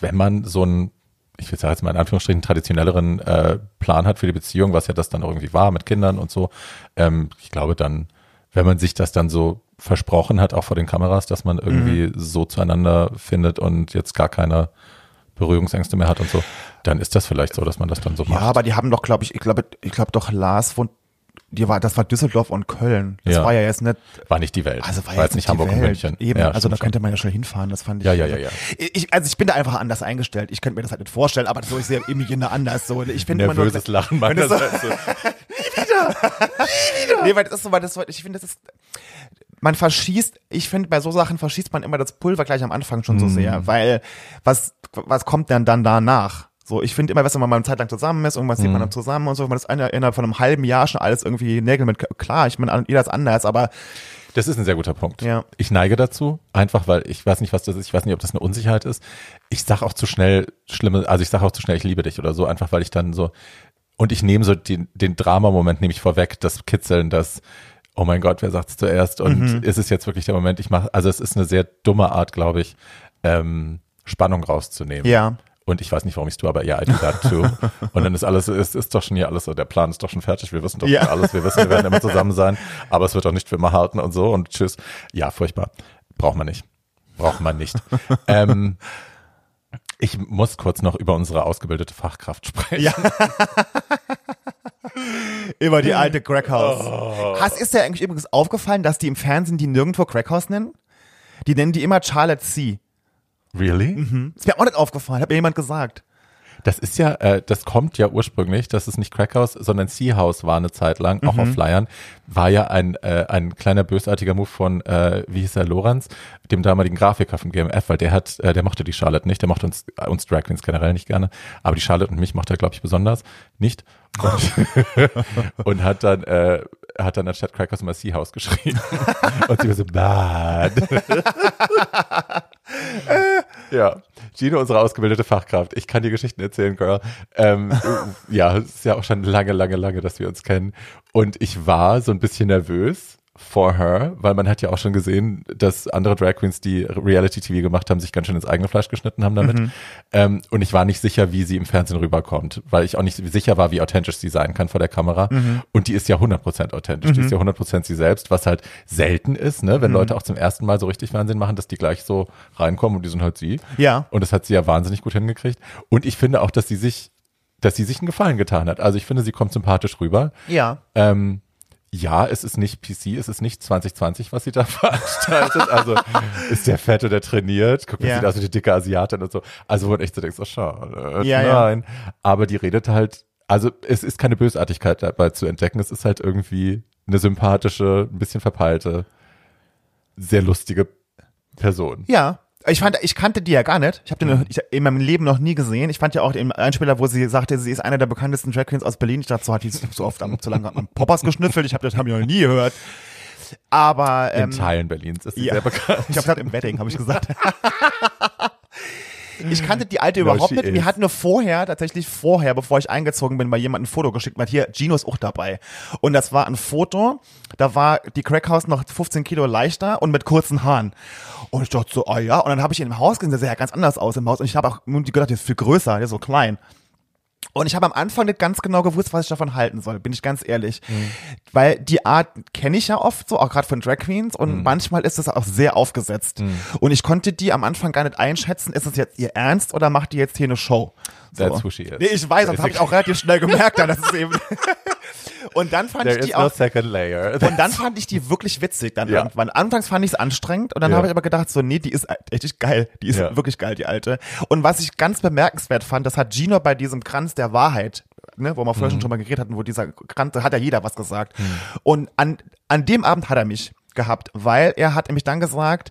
wenn man so einen, ich will sagen jetzt mal in Anführungsstrichen, traditionelleren äh, Plan hat für die Beziehung, was ja das dann irgendwie war mit Kindern und so, ähm, ich glaube dann, wenn man sich das dann so versprochen hat, auch vor den Kameras, dass man irgendwie Mhm. so zueinander findet und jetzt gar keine Berührungsängste mehr hat und so, dann ist das vielleicht so, dass man das dann so Ja, macht. aber die haben doch, glaube ich, ich glaube, ich glaube doch Lars wohnt, die war, das war Düsseldorf und Köln. Das Ja. war ja jetzt nicht, War nicht die Welt. also war, war jetzt nicht Hamburg und Welt. München. Eben, Ja, also da könnte man ja schon hinfahren, das fand ich. Ja, ja, ja, ja. Ich, also ich bin da einfach anders eingestellt. Ich könnte mir das halt nicht vorstellen, aber so ist ja irgendwie jeder anders so. Ich finde immer nur, Nervöses Lachen das so- meinerseits. Nee, weil das ist so, weil das, ich finde, das ist, man verschießt, ich finde, bei so Sachen verschießt man immer das Pulver gleich am Anfang schon so Mhm. sehr, weil was, was kommt denn dann danach? So, ich finde immer, wenn man mal eine Zeit lang zusammen ist, irgendwas sieht Mhm. man dann zusammen und so, wenn man das innerhalb von einem halben Jahr schon alles irgendwie Nägel mit, klar, ich meine, jeder ist anders, aber Das ist ein sehr guter Punkt. Ja. Ich neige dazu, einfach weil ich weiß nicht, was das ist. Ich weiß nicht, ob das eine Unsicherheit ist. Ich sag auch zu schnell schlimme, also ich sage auch zu schnell, ich liebe dich oder so, einfach weil ich dann so und ich nehme so den, den Drama-Moment nehme ich vorweg, das Kitzeln, das Oh mein Gott, wer sagt's zuerst? Und Mhm. ist es jetzt wirklich der Moment? Ich mache, also es ist eine sehr dumme Art, glaube ich, ähm, Spannung rauszunehmen. ja. Und ich weiß nicht, warum ich es tue, aber ja, I do that too. Und dann ist alles, ist, ist doch schon hier alles so, der Plan ist doch schon fertig, wir wissen doch Ja. schon alles, wir wissen, wir werden immer zusammen sein, aber es wird doch nicht für immer halten und so und tschüss. Ja, furchtbar. Braucht man nicht. Braucht man nicht. ähm, ich muss kurz noch über unsere ausgebildete Fachkraft sprechen. Ja. Über die alte Crackhouse. Hast, ist dir eigentlich übrigens aufgefallen, dass die im Fernsehen die nirgendwo Crackhouse nennen? Die nennen die immer Charlotte C. Really? Ist mir auch nicht aufgefallen, hat mir jemand gesagt. Das ist ja, äh, das kommt ja ursprünglich, das ist nicht Crackhouse, sondern Sea House war eine Zeit lang, auch auf Flyern, war ja ein, äh, ein kleiner bösartiger Move von, äh, wie hieß er, Lorenz, dem damaligen Grafiker von GMF, weil der hat, äh, der mochte die Charlotte nicht, der mochte uns, äh, uns Drag Queens generell nicht gerne, aber die Charlotte und mich mochte er, glaube ich, besonders nicht. Und, und hat dann, äh, hat dann anstatt Crackhouse immer Sea House geschrieben. und sie war so, bad. Ja, Gino, unsere ausgebildete Fachkraft. Ich kann dir Geschichten erzählen, Girl. Ähm, ja, es ist ja auch schon lange, lange, lange, dass wir uns kennen. Und ich war so ein bisschen nervös for her, weil man hat ja auch schon gesehen, dass andere Drag Queens, die Reality-TV gemacht haben, sich ganz schön ins eigene Fleisch geschnitten haben damit. Ähm, und ich war nicht sicher, wie sie im Fernsehen rüberkommt, weil ich auch nicht sicher war, wie authentisch sie sein kann vor der Kamera. Und die ist ja 100% authentisch, die ist ja 100% sie selbst, was halt selten ist, ne? wenn Leute auch zum ersten Mal so richtig Fernsehen machen, dass die gleich so reinkommen und die sind halt sie. Ja. Und das hat sie ja wahnsinnig gut hingekriegt. Und ich finde auch, dass sie sich, dass sie sich einen Gefallen getan hat. Also ich finde, sie kommt sympathisch rüber. Ja. Ähm, ja, es ist nicht PC, es ist nicht 2020, was sie da veranstaltet. Also ist der Fette, der trainiert. Guck, das Ja. sieht aus wie die dicke Asiatin und so. Also wo du echt so denkst, oh schade. Ja, ja. nein. Aber die redet halt, also es ist keine Bösartigkeit dabei zu entdecken. Es ist halt irgendwie eine sympathische, ein bisschen verpeilte, sehr lustige Person. Ja. Ich fand, ich kannte die ja gar nicht. Ich habe den Mhm. ich, in meinem Leben noch nie gesehen. Ich fand ja auch den Einspieler, wo sie sagte, sie ist eine der bekanntesten Drag Queens aus Berlin. Ich dachte, so hat die so oft am, zu lange am Poppers geschnüffelt. Ich habe das hab ich noch nie gehört. Aber In ähm, Teilen Berlins ist sie ja. sehr bekannt. Ich habe gesagt, im Wedding, habe ich gesagt. Ich kannte die alte überhaupt nicht. is. Mir hat nur vorher, tatsächlich vorher, bevor ich eingezogen bin, mal jemand ein Foto geschickt. Hat hier, Gino ist auch dabei. Und das war ein Foto, da war die Crackhouse noch 15 Kilo leichter und mit kurzen Haaren. Und ich dachte so, oh ja. Und dann habe ich ihn im Haus gesehen, der sah ja ganz anders aus im Haus. Und ich habe auch gedacht, der ist viel größer, der ist so klein. Und ich habe am Anfang nicht ganz genau gewusst, was ich davon halten soll, bin ich ganz ehrlich. Weil die Art kenne ich ja oft so, auch gerade von Drag Queens und manchmal ist es auch sehr aufgesetzt. Und ich konnte die am Anfang gar nicht einschätzen, ist es jetzt ihr Ernst oder macht die jetzt hier eine Show? So. That's who she is. Nee, ich weiß, das habe ich auch relativ schnell gemerkt, dann, dass es eben Und dann fand There ich die is no auch second layer. und dann fand ich die wirklich witzig dann Ja. irgendwann. Anfangs fand ich es anstrengend und dann Ja. habe ich aber gedacht, so, nee, die ist echt geil. Die ist Ja. wirklich geil, die alte. Und was ich ganz bemerkenswert fand, das hat Gino bei diesem Kranz der Wahrheit, ne, wo wir vorher schon drüber geredet hatten, wo dieser Kranz, da hat ja jeder was gesagt. Und an, an dem Abend hat er mich gehabt, weil er hat nämlich dann gesagt,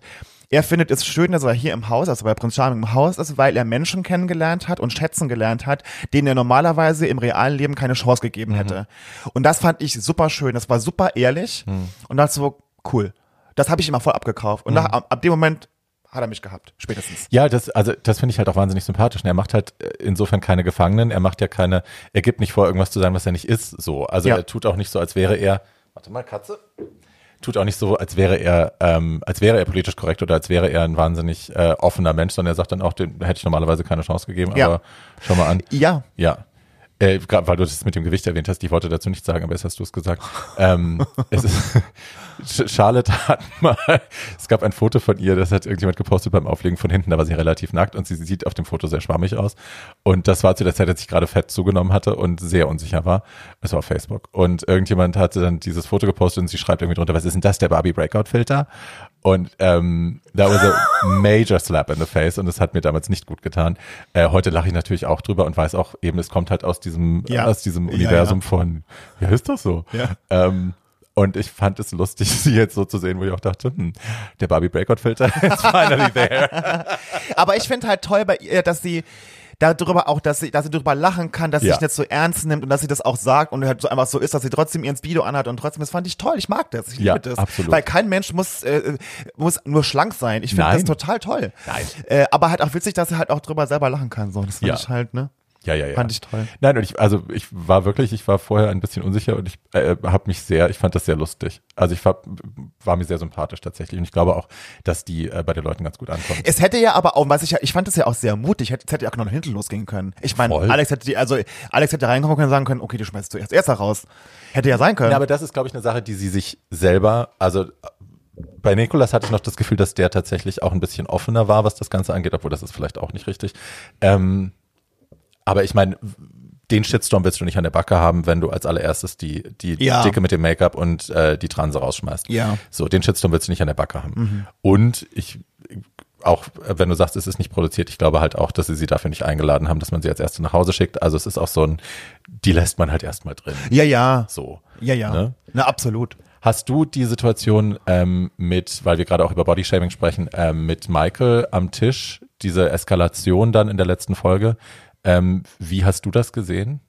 er findet es schön, dass er hier im Haus, also bei Prinz Charming im Haus ist, weil er Menschen kennengelernt hat und schätzen gelernt hat, denen er normalerweise im realen Leben keine Chance gegeben hätte. Und das fand ich super schön. Das war super ehrlich und das so cool. Das habe ich immer voll abgekauft. Und nach, ab, ab dem Moment hat er mich gehabt, spätestens. Ja, das, also das finde ich halt auch wahnsinnig sympathisch. Und er macht halt äh, insofern keine Gefangenen. Er macht ja keine, er gibt nicht vor, irgendwas zu sein, was er nicht ist. So. Also Ja. er tut auch nicht so, als wäre er. Warte mal, Katze. Tut auch nicht so, als wäre er, ähm, als wäre er politisch korrekt oder als wäre er ein wahnsinnig äh, offener Mensch, sondern er sagt dann auch, den hätte ich normalerweise keine Chance gegeben, Ja. aber schau mal an. Ja, Ja. Äh, grad, weil du das mit dem Gewicht erwähnt hast, ich wollte dazu nichts sagen, aber jetzt hast du es gesagt. ähm, es ist, Charlotte hat mal, es gab ein Foto von ihr, das hat irgendjemand gepostet beim Auflegen von hinten, da war sie relativ nackt und sie sieht auf dem Foto sehr schwammig aus. Und das war zu der Zeit, als ich gerade Fett zugenommen hatte und sehr unsicher war. Das war auf Facebook. Und irgendjemand hatte dann dieses Foto gepostet und sie schreibt irgendwie drunter, was ist denn das, der Barbie Breakout Filter? Und ähm, da was a major slap in the face und das hat mir damals nicht gut getan. Äh, heute lache ich natürlich auch drüber und weiß auch eben, es kommt halt aus diesem, Ja. aus diesem Ja, Universum ja. von, ja, ist das so? Ja. Ähm, und ich fand es lustig, sie jetzt so zu sehen, wo ich auch dachte, hm, der Barbie Breakout Filter is finally there. aber ich finde halt toll bei ihr, dass sie darüber auch, dass sie, dass sie darüber lachen kann, dass sie Ja. sich nicht so ernst nimmt und dass sie das auch sagt und halt so einfach so ist, dass sie trotzdem ihren Speedo anhat und trotzdem, das fand ich toll. Ich mag das. Ich Ja, liebe das. absolut. Weil kein Mensch muss, äh, muss nur schlank sein. Ich finde das total toll. Nein. Äh, aber halt auch witzig, dass sie halt auch drüber selber lachen kann. So, das fand Ja. ich halt, ne? Ja, ja, ja. Fand ich toll. Nein, und ich, also ich war wirklich, ich war vorher ein bisschen unsicher und ich äh, habe mich sehr, ich fand das sehr lustig. Also ich war, war mir sehr sympathisch tatsächlich und ich glaube auch, dass die äh, bei den Leuten ganz gut ankommt. Es hätte ja aber auch, was ich ja, ich fand das ja auch sehr mutig, es hätte ja auch noch nach hinten losgehen können. Ich meine. Alex hätte die, also Alex hätte reinkommen können und sagen können, okay, du schmeißt zuerst erst raus. Hätte ja sein können. Ja, aber das ist, glaube ich, eine Sache, die sie sich selber, also bei Nikolas hatte ich noch das Gefühl, dass der tatsächlich auch ein bisschen offener war, was das Ganze angeht, obwohl das ist vielleicht auch nicht richtig. Ähm, aber ich meine, den Shitstorm willst du nicht an der Backe haben, wenn du als allererstes die, die Ja. Dicke mit dem Make-up und äh, die Transe rausschmeißt. Ja. So, den Shitstorm willst du nicht an der Backe haben. Und ich, auch äh, wenn du sagst, es ist nicht produziert, ich glaube halt auch, dass sie sie dafür nicht eingeladen haben, dass man sie als erste nach Hause schickt. Also es ist auch so ein, die lässt man halt erstmal drin. ja, ja. So. Ja, ja. Ne? Na, absolut. Hast du die Situation ähm, mit, weil wir gerade auch über Bodyshaming sprechen, ähm, mit Michael am Tisch, diese Eskalation dann in der letzten Folge? Ähm, wie hast du das gesehen?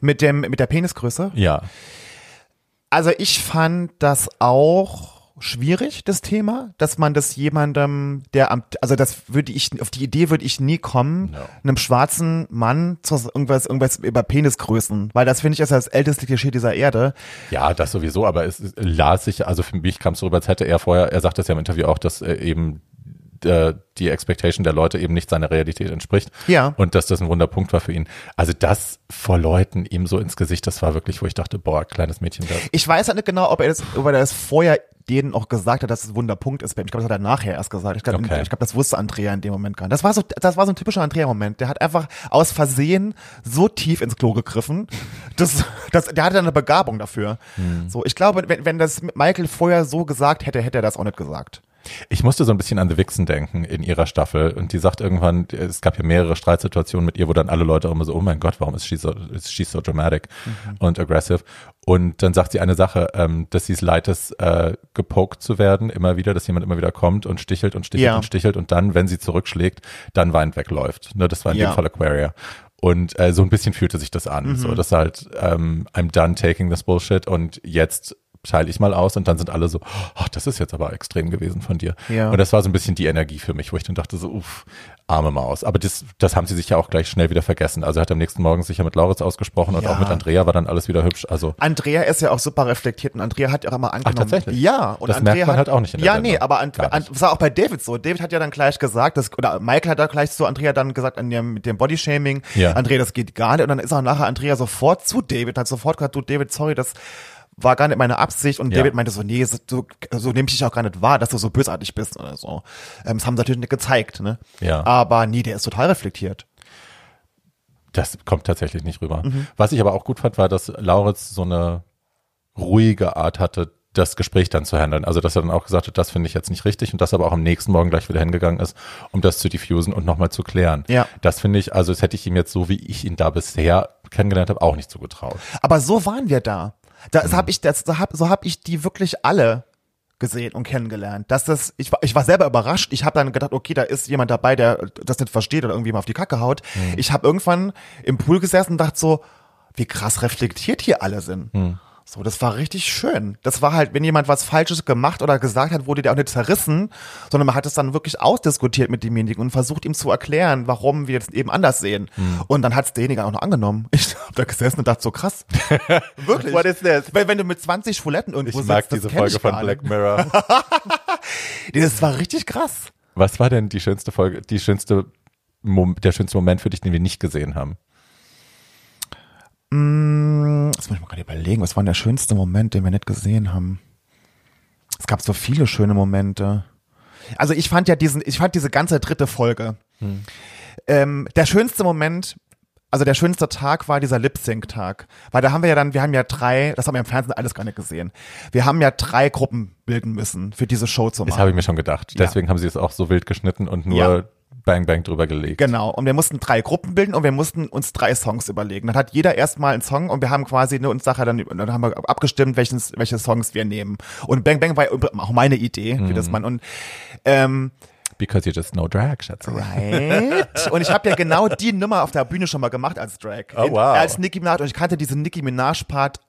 Mit dem, mit der Penisgröße. Ja. Also ich fand das auch schwierig, das Thema, dass man das jemandem, der am, also das würde ich, auf die Idee würde ich nie kommen, No. einem schwarzen Mann zu irgendwas, irgendwas über Penisgrößen, weil das finde ich ist das älteste Klischee dieser Erde. Ja, das sowieso, aber es es las sich, also für mich kam es so rüber, als hätte er vorher, er sagt das ja im Interview auch, dass äh, eben äh, die Expectation der Leute eben nicht seiner Realität entspricht. Ja. Und dass das ein Wunderpunkt war für ihn. Also das vor Leuten ihm so ins Gesicht, das war wirklich, wo ich dachte, boah, kleines Mädchen. Das. Ich weiß halt nicht genau, ob er das, ob er das vorher denen auch gesagt hat, dass es ein Wunderpunkt ist. Ich glaube, das hat er nachher erst gesagt. Ich glaube, Okay. ich glaube, das wusste Andrea in dem Moment gar nicht. Das war so, das war so ein typischer Andrea-Moment. Der hat einfach aus Versehen so tief ins Klo gegriffen. Das, das, der hatte eine Begabung dafür. Hm. So, ich glaube, wenn, wenn das Michael vorher so gesagt hätte, hätte er das auch nicht gesagt. Ich musste so ein bisschen an The Vixen denken in ihrer Staffel und die sagt irgendwann, es gab ja mehrere Streitsituationen mit ihr, wo dann alle Leute auch immer so, oh mein Gott, warum ist she so, ist she so dramatic und aggressive? Und dann sagt sie eine Sache, ähm, dass sie es leid ist, äh, gepokt zu werden, immer wieder, dass jemand immer wieder kommt und stichelt und stichelt Ja. und stichelt und dann, wenn sie zurückschlägt, dann weinend wegläuft. Ne, das war in Ja. dem Fall Aquaria. Und äh, so ein bisschen fühlte sich das an. So, das halt, ähm, I'm done taking this bullshit und jetzt teile ich mal aus und dann sind alle so, ach, das ist jetzt aber extrem gewesen von dir. Ja. Und das war so ein bisschen die Energie für mich, wo ich dann dachte so, uff, arme Maus. Aber das, das haben sie sich ja auch gleich schnell wieder vergessen. Also er hat am nächsten Morgen sicher mit Lauritz ausgesprochen und Ja. auch mit Andrea war dann alles wieder hübsch. Also Andrea ist ja auch super reflektiert und Andrea hat ja auch immer angenommen. tatsächlich? Ja. Und Das Andrea merkt man hat, halt auch nicht in der Ja, Sendung. nee, aber And, das war auch bei David so. David hat ja dann gleich gesagt, dass, oder Michael hat da gleich zu Andrea dann gesagt, an dem, mit dem Bodyshaming, Ja. Andrea, das geht gar nicht. Und dann ist auch nachher Andrea sofort zu David, hat sofort gesagt, du David, sorry, das war gar nicht meine Absicht. Und Ja. David meinte so, nee, so, so, so nehme ich dich auch gar nicht wahr, dass du so bösartig bist oder so. Ähm, das haben sie natürlich nicht gezeigt, ne? Ja. Aber nee, der ist total reflektiert. Das kommt tatsächlich nicht rüber. Mhm. Was ich aber auch gut fand, war, dass Lauritz so eine ruhige Art hatte, das Gespräch dann zu handeln. Also, dass er dann auch gesagt hat, das finde ich jetzt nicht richtig und dass er aber auch am nächsten Morgen gleich wieder hingegangen ist, um das zu diffusen und nochmal zu klären. Ja. Das finde ich, also das hätte ich ihm jetzt so, wie ich ihn da bisher kennengelernt habe, auch nicht zugetraut. Aber so waren wir da. Das mhm. habe ich, das, so habe so hab ich die wirklich alle gesehen und kennengelernt. Dass das, ich war, ich war selber überrascht. Ich habe dann gedacht, okay, da ist jemand dabei, der das nicht versteht oder irgendwie mal auf die Kacke haut. Mhm. Ich habe irgendwann im Pool gesessen und dachte so, wie krass reflektiert hier alle sind. Mhm. So, das war richtig schön. Das war halt, wenn jemand was Falsches gemacht oder gesagt hat, wurde der auch nicht zerrissen, sondern man hat es dann wirklich ausdiskutiert mit demjenigen und versucht ihm zu erklären, warum wir jetzt eben anders sehen. Hm. Und dann hat es derjenige auch noch angenommen. Ich hab da gesessen und dachte so krass. wirklich. What is this? Wenn, wenn du mit 20 Schwuletten irgendwo ich mag diese Folge von Black Mirror. das war richtig krass. Was war denn die schönste Folge, die schönste, der schönste Moment für dich, den wir nicht gesehen haben? Mm, das muss ich mal gerade überlegen. Was war der schönste Moment, den wir nicht gesehen haben? Es gab so viele schöne Momente. Also ich fand ja diesen, ich fand diese ganze dritte Folge. Hm. Ähm, der schönste Moment, also der schönste Tag war dieser Lip-Sync-Tag. Weil da haben wir ja dann, wir haben ja drei, das haben wir im Fernsehen alles gar nicht gesehen. Wir haben ja drei Gruppen bilden müssen, für diese Show zu machen. Das habe ich mir schon gedacht. Deswegen ja. haben sie es auch so wild geschnitten und nur ja. Bang Bang drüber gelegt. Genau. Und wir mussten drei Gruppen bilden und wir mussten uns drei Songs überlegen. Dann hat jeder erstmal einen Song und wir haben quasi ne, uns nachher dann, dann haben wir abgestimmt, welches, welche Songs wir nehmen. Und Bang Bang war auch meine Idee, mhm. wie das man und ähm, Because you're just no drag, Schatz. Right. Und ich habe ja genau die Nummer auf der Bühne schon mal gemacht als Drag. Oh, wow. Als Nicki Minaj. Und ich kannte diesen Nicki Minaj-Part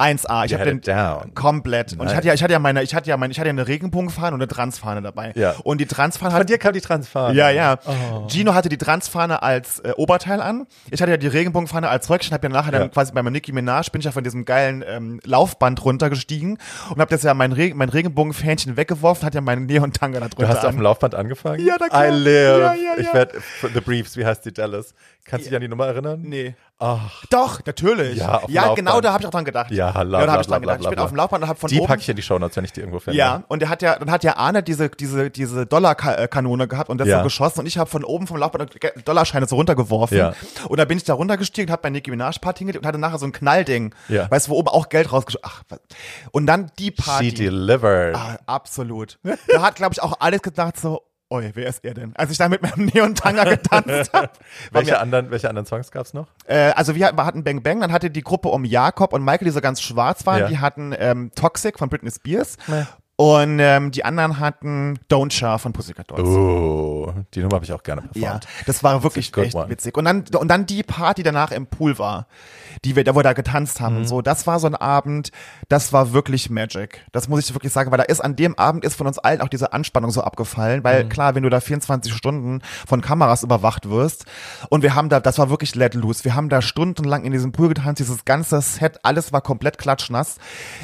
1A. Ich habe den down. komplett. Und ich hatte ja, ich hatte ja meine, ich hatte ja meine, ich hatte ja eine Regenbogenfahne und eine Transfahne dabei. Ja. Und die Transfahne hat. Von dir kam die Transfahne. Ja, ja. Oh. Gino hatte die Transfahne als äh, Oberteil an. Ich hatte ja die Regenbogenfahne als Röckchen. Hab ja nachher ja. dann quasi bei meinem Nicki Minaj bin ich ja von diesem geilen ähm, Laufband runtergestiegen und habe das ja mein, Re mein Regenbogenfähnchen weggeworfen, hat ja meinen Neon-Tanga da drunter. Du hast an. auf dem Laufband angefangen? Ja, da klar. I live. Ja, ja, ja. Ich werde The Briefs, wie heißt die Dallas? Kannst du dich an die Nummer erinnern? Nee. Ach. Doch, natürlich. Ja, ja genau, da habe ich auch dran gedacht. Ja, la, ja, da habe ich dran gedacht. Ich bin auf dem Laufband und habe von die oben. Die packe ich in die Shownotes, wenn ich die irgendwo finde. Ja, und der hat ja, dann hat ja Arne diese diese diese Dollarkanone gehabt und das ja. so geschossen und ich habe von oben vom Laufband Dollarscheine so runtergeworfen. Ja. Und da bin ich da runtergestiegen, habe bei Nicki Minaj Party hingelegt und hatte nachher so ein Knallding. Ja. Weißt du, wo oben auch Geld rausgeschossen. Ach, was. und dann die Party. She delivered. Ah, absolut. da hat glaube ich auch alles gedacht so Oi, wer ist er denn? Als ich da mit meinem Neon-Tanga getanzt habe. welche, anderen, welche anderen Songs gab's noch? Äh, also wir, wir hatten Bang Bang, dann hatte die Gruppe um Jakob und Michael, die so ganz schwarz waren, Ja. die hatten ähm, Toxic von Britney Spears Nee. Und ähm, die anderen hatten Don't Char von Pussycat Dolls. Oh, die Nummer habe ich auch gerne Ja, performt. das war wirklich good echt one. witzig. Und dann, und dann die Party danach im Pool war, die wir, da wo wir da getanzt haben Mhm. und so. Das war so ein Abend, das war wirklich Magic. Das muss ich wirklich sagen, weil da ist an dem Abend ist von uns allen auch diese Anspannung so abgefallen, weil Mhm. klar, wenn du da 24 Stunden von Kameras überwacht wirst und wir haben da, das war wirklich let loose. Wir haben da stundenlang in diesem Pool getanzt, dieses ganze Set, alles war komplett klatschnass.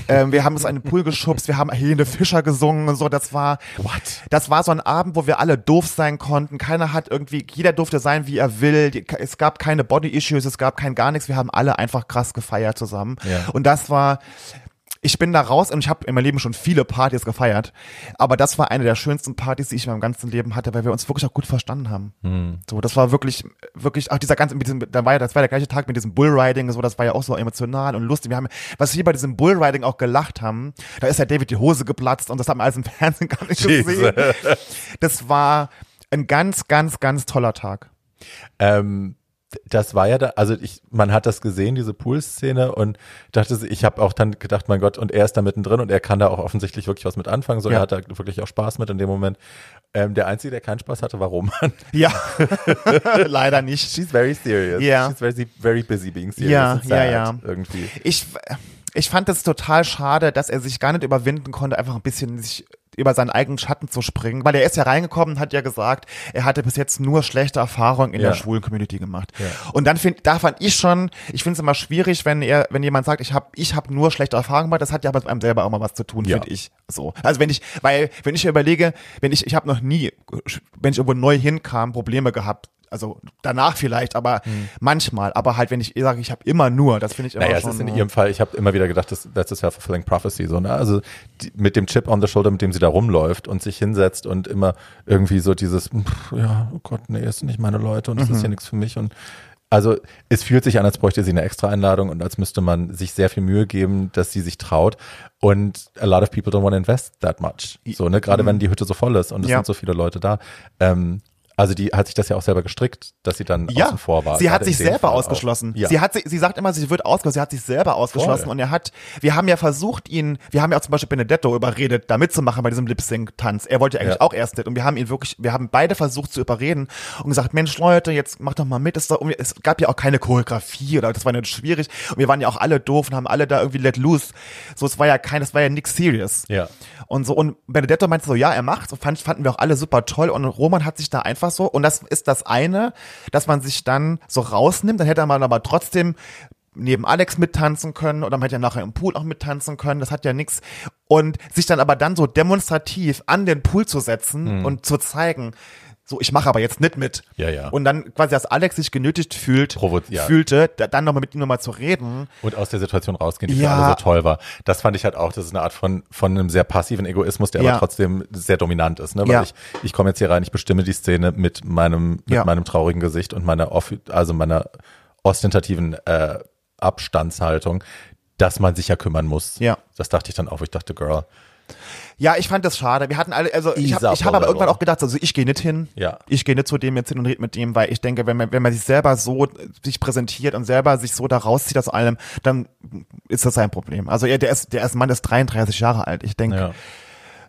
ähm, wir haben es in den Pool geschubst, wir haben Helene Fischer gesungen und so. Das war, What? das war so ein Abend, wo wir alle doof sein konnten. Keiner hat irgendwie, jeder durfte sein, wie er will. Die- Es gab keine Body Issues, es gab kein gar nichts. Wir haben alle einfach krass gefeiert zusammen. Ja. Und das war, ich bin da raus und ich habe in meinem Leben schon viele Partys gefeiert, aber das war eine der schönsten Partys, die ich in meinem ganzen Leben hatte, weil wir uns wirklich auch gut verstanden haben. Hm. So, das war wirklich, wirklich, auch dieser ganze, mit diesem, da war ja, das war der gleiche Tag mit diesem Bullriding, so, das war ja auch so emotional und lustig. Wir haben, was wir bei diesem Bullriding auch gelacht haben, da ist ja David die Hose geplatzt und das hat man alles im Fernsehen gar nicht Jesus. gesehen. Das war ein ganz, ganz, ganz toller Tag. Ähm, das war ja da, also ich, man hat das gesehen, diese Pool-Szene und dachte, ich habe auch dann gedacht, mein Gott, und er ist da mittendrin und er kann da auch offensichtlich wirklich was mit anfangen, so Ja. er hat da wirklich auch Spaß mit in dem Moment. Ähm, der Einzige, der keinen Spaß hatte, war Roman. Ja, leider nicht. She's very serious. Ja. She's very, very busy being serious. Ja, ja, ja. Irgendwie. Ich, ich fand es total schade, dass er sich gar nicht überwinden konnte, einfach ein bisschen sich über seinen eigenen Schatten zu springen, weil er ist ja reingekommen und hat ja gesagt, er hatte bis jetzt nur schlechte Erfahrungen in Ja. der schwulen Community gemacht. Ja. Und dann find, da fand ich schon, ich finde es immer schwierig, wenn er, wenn jemand sagt, ich habe, ich habe nur schlechte Erfahrungen gemacht, das hat ja mit einem selber auch mal was zu tun, Ja. finde ich. So, also wenn ich, weil wenn ich überlege, wenn ich, ich habe noch nie, wenn ich irgendwo neu hinkam, Probleme gehabt. Also danach vielleicht, aber manchmal, aber halt, wenn ich sage, ich habe immer nur, das finde ich immer Naja, es schon. ist in ihrem Fall, ich habe immer wieder gedacht, das, that's a self-fulfilling prophecy, so, ne? Also die, mit dem Chip on the shoulder, mit dem sie da rumläuft und sich hinsetzt und immer irgendwie so dieses, pff, ja, oh Gott, nee, es sind nicht meine Leute und es ist hier nichts für mich und also es fühlt sich an, als bräuchte sie eine extra Einladung und als müsste man sich sehr viel Mühe geben, dass sie sich traut. Und a lot of people don't want to invest that much. So, ne, gerade wenn die Hütte so voll ist und es Ja. sind so viele Leute da. Ähm, also die hat sich das ja auch selber gestrickt, dass sie dann Ja, außen vor war. sie hat sich selber Fall ausgeschlossen. Ja. Sie hat, sie, sie sagt immer, sie wird ausgeschlossen. Sie hat sich selber ausgeschlossen Voll. und er hat, wir haben ja versucht, ihn, wir haben ja auch zum Beispiel Benedetto überredet, da mitzumachen bei diesem Lip-Sync-Tanz. Er wollte ja eigentlich Ja. auch erst mit und wir haben ihn wirklich, wir haben beide versucht zu überreden und gesagt, Mensch Leute, jetzt mach doch mal mit. Es, es gab ja auch keine Choreografie oder das war nicht schwierig und wir waren ja auch alle doof und haben alle da irgendwie let loose. So, es war ja kein, es war ja nix serious. Ja. Und so, und Benedetto meinte so, ja, er macht, so fand, fanden wir auch alle super toll. Und Roman hat sich da einfach so, und das ist das eine, dass man sich dann so rausnimmt, dann hätte man aber trotzdem neben Alex mittanzen können oder man hätte ja nachher im Pool auch mittanzen können, das hat ja nix. Und sich dann aber dann so demonstrativ an den Pool zu setzen und zu zeigen, so, ich mache aber jetzt nicht mit. Ja, ja. Und dann quasi, dass Alex sich genötigt fühlt, Provo- ja. fühlte, da, dann nochmal mit ihm nochmal zu reden. und aus der Situation rausgehen, die Ja. für alle so toll war. Das fand ich halt auch, das ist eine Art von, von einem sehr passiven Egoismus, der Ja. aber trotzdem sehr dominant ist, ne? Weil Ja. ich, ich komme jetzt hier rein, ich bestimme die Szene mit meinem, mit meinem traurigen Gesicht und meiner, also meiner ostentativen äh, Abstandshaltung, dass man sich ja kümmern muss. Ja. Das dachte ich dann auch, ich dachte, Girl, Ja, ich fand das schade. Wir hatten alle, also ich habe hab aber irgendwann auch gedacht, also ich gehe nicht hin. Ja. Ich gehe nicht zu dem jetzt hin und rede mit dem, weil ich denke, wenn man, wenn man sich selber so äh, sich präsentiert und selber sich so da rauszieht aus allem, dann ist das sein Problem. Also er, der ist, der ist Mann ist 33 Jahre alt. Ich denke, ja.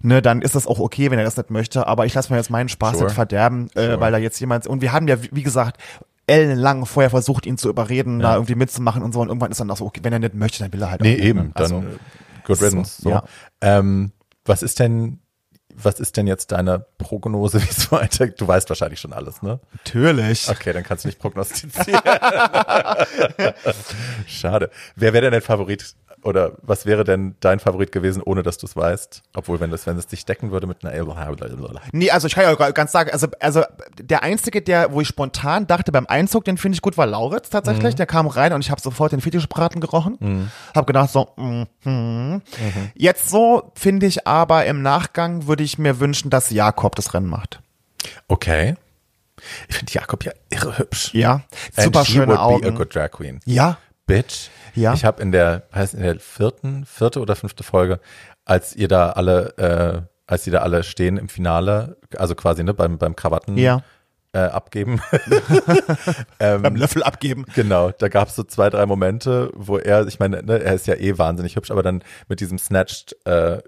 ne, dann ist das auch okay, wenn er das nicht möchte. Aber ich lasse mir jetzt meinen Spaß Sure. nicht verderben, äh, Sure. weil da jetzt jemand und wir haben ja wie gesagt ellenlang vorher versucht, ihn zu überreden, da irgendwie mitzumachen und so. Und irgendwann ist dann auch so, okay, wenn er nicht möchte, dann will er halt Nee, auch nicht, eben? Also, dann äh, good riddance. So. ja. Ähm, was ist denn, was ist denn jetzt deine Prognose, wie es weitergeht? Du weißt wahrscheinlich schon alles, ne? natürlich. Okay, dann kannst du nicht prognostizieren. Schade. Wer wäre denn dein Favorit oder was wäre denn dein Favorit gewesen, ohne dass du es weißt? Obwohl, wenn das, wenn es dich decken würde mit einer Nee, also ich kann ja ganz sagen, also, also der Einzige, der, wo ich spontan dachte beim Einzug, den finde ich gut, war Lauritz tatsächlich. Der kam rein und ich habe sofort den Fetischbraten gerochen. Mhm. Hab gedacht so, mm, hm. Jetzt so finde ich aber im Nachgang würde ich mir wünschen, dass Jakob das Rennen macht. Okay. Ich finde Jakob ja irre hübsch. Ja, And super schöne would be a Augen. good drag queen. Ja, Bitch. Ja. Ich habe in der, heißt in der vierten, vierte oder fünfte Folge, als ihr da alle, äh, als die da alle stehen im Finale, also quasi ne, beim, beim Krawatten Ja. äh, abgeben. beim Löffel abgeben. Genau, da gab es so zwei, drei Momente, wo er, ich meine, ne, er ist ja eh wahnsinnig hübsch, aber dann mit diesem snatched äh,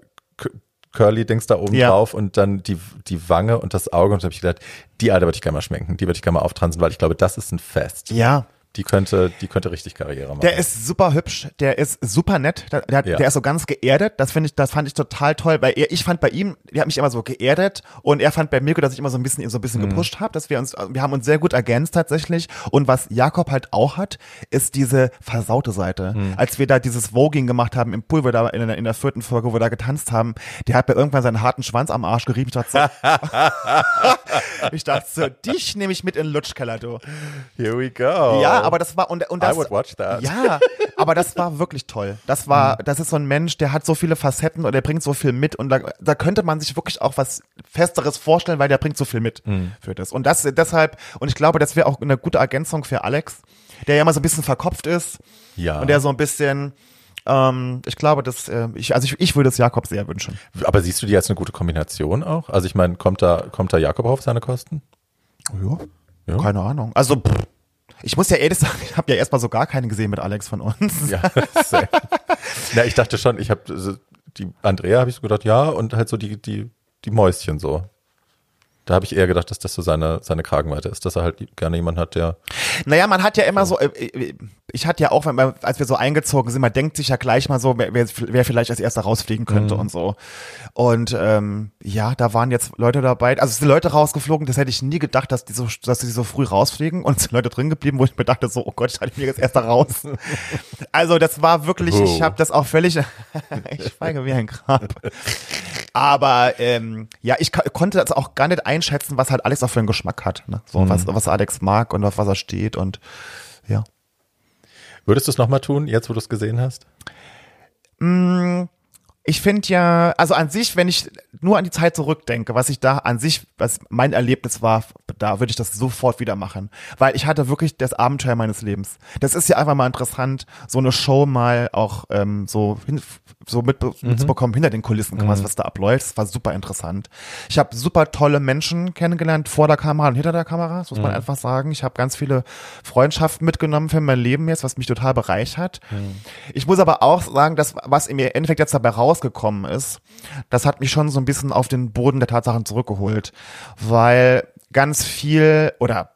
Curly-Dings da oben Ja. drauf und dann die, die Wange und das Auge und da habe ich gedacht, die Alte würde ich gerne mal schminken, die würde ich gerne mal auftransen, weil ich glaube, das ist ein Fest. Ja. Die könnte, die könnte richtig Karriere machen. Der ist super hübsch, der ist super nett, der, der, Ja. der ist so ganz geerdet, das finde ich, das fand ich total toll, weil er, ich fand bei ihm, der hat mich immer so geerdet und er fand bei Mirko, dass ich immer so ein bisschen, so ein bisschen Mhm. gepusht habe, dass wir uns, wir haben uns sehr gut ergänzt tatsächlich und was Jakob halt auch hat, ist diese versaute Seite. Mhm. Als wir da dieses Voging gemacht haben im Pool, wo da in der, in der vierten Folge, wo wir da getanzt haben, der hat mir irgendwann seinen harten Schwanz am Arsch gerieben, ich dachte so, ich dachte so, dich nehme ich mit in den Lutschkeller, du. Here we go. Ja, aber das war und, und das I would watch that. Ja, aber das war wirklich toll. Das war, das ist so ein Mensch, der hat so viele Facetten und der bringt so viel mit und da, da könnte man sich wirklich auch was Festeres vorstellen, weil der bringt so viel mit für das. Und das deshalb und ich glaube, das wäre auch eine gute Ergänzung für Alex, der ja immer so ein bisschen verkopft ist Ja. und der so ein bisschen ähm, ich glaube, dass äh, ich also ich, ich würde es Jakob sehr wünschen. Aber siehst du die als eine gute Kombination auch? Also ich meine, kommt da, kommt da Jakob auf seine Kosten? Ja. Ja. Keine Ahnung. Also pff, ich muss ja ehrlich sagen, ich habe ja erstmal so gar keine gesehen mit Alex von uns. Ja, same. Na, ich dachte schon, ich habe die Andrea habe ich so gedacht, ja, und halt so die, die, die Mäuschen so. Da habe ich eher gedacht, dass das so seine, seine Kragenweite ist, dass er halt gerne jemanden hat, der. Naja, man hat ja immer so, äh, äh, ich hatte ja auch, wenn man, als wir so eingezogen sind, man denkt sich ja gleich mal so, wer, wer vielleicht als erster rausfliegen könnte und so. Und ähm, ja, da waren jetzt Leute dabei, also es sind Leute rausgeflogen, das hätte ich nie gedacht, dass die so, dass die so früh rausfliegen und es sind Leute drin geblieben, wo ich mir dachte so, oh Gott, ich halte mich jetzt erster raus. also das war wirklich, ich Oh. habe das auch völlig, ich schweige wie ein Grab. Aber ähm, ja, ich konnte das auch gar nicht einschätzen, was halt Alex auch für einen Geschmack hat. Ne? So, was, was Alex mag und auf was er steht und ja. Würdest du es nochmal tun, jetzt wo du es gesehen hast? Ich finde ja, also an sich, wenn ich nur an die Zeit zurückdenke, was ich da an sich, was mein Erlebnis war, da, würde ich das sofort wieder machen. Weil ich hatte wirklich das Abenteuer meines Lebens. Das ist ja einfach mal interessant, so eine Show mal auch ähm, so, hin, so mit, mhm. mitzubekommen, hinter den Kulissen, mhm. was da abläuft. Das war super interessant. Ich habe super tolle Menschen kennengelernt, vor der Kamera und hinter der Kamera, das muss mhm. man einfach sagen. Ich habe ganz viele Freundschaften mitgenommen für mein Leben jetzt, was mich total bereichert. Mhm. Ich muss aber auch sagen, dass was im Endeffekt jetzt dabei rausgekommen ist, das hat mich schon so ein bisschen auf den Boden der Tatsachen zurückgeholt, weil ganz viel oder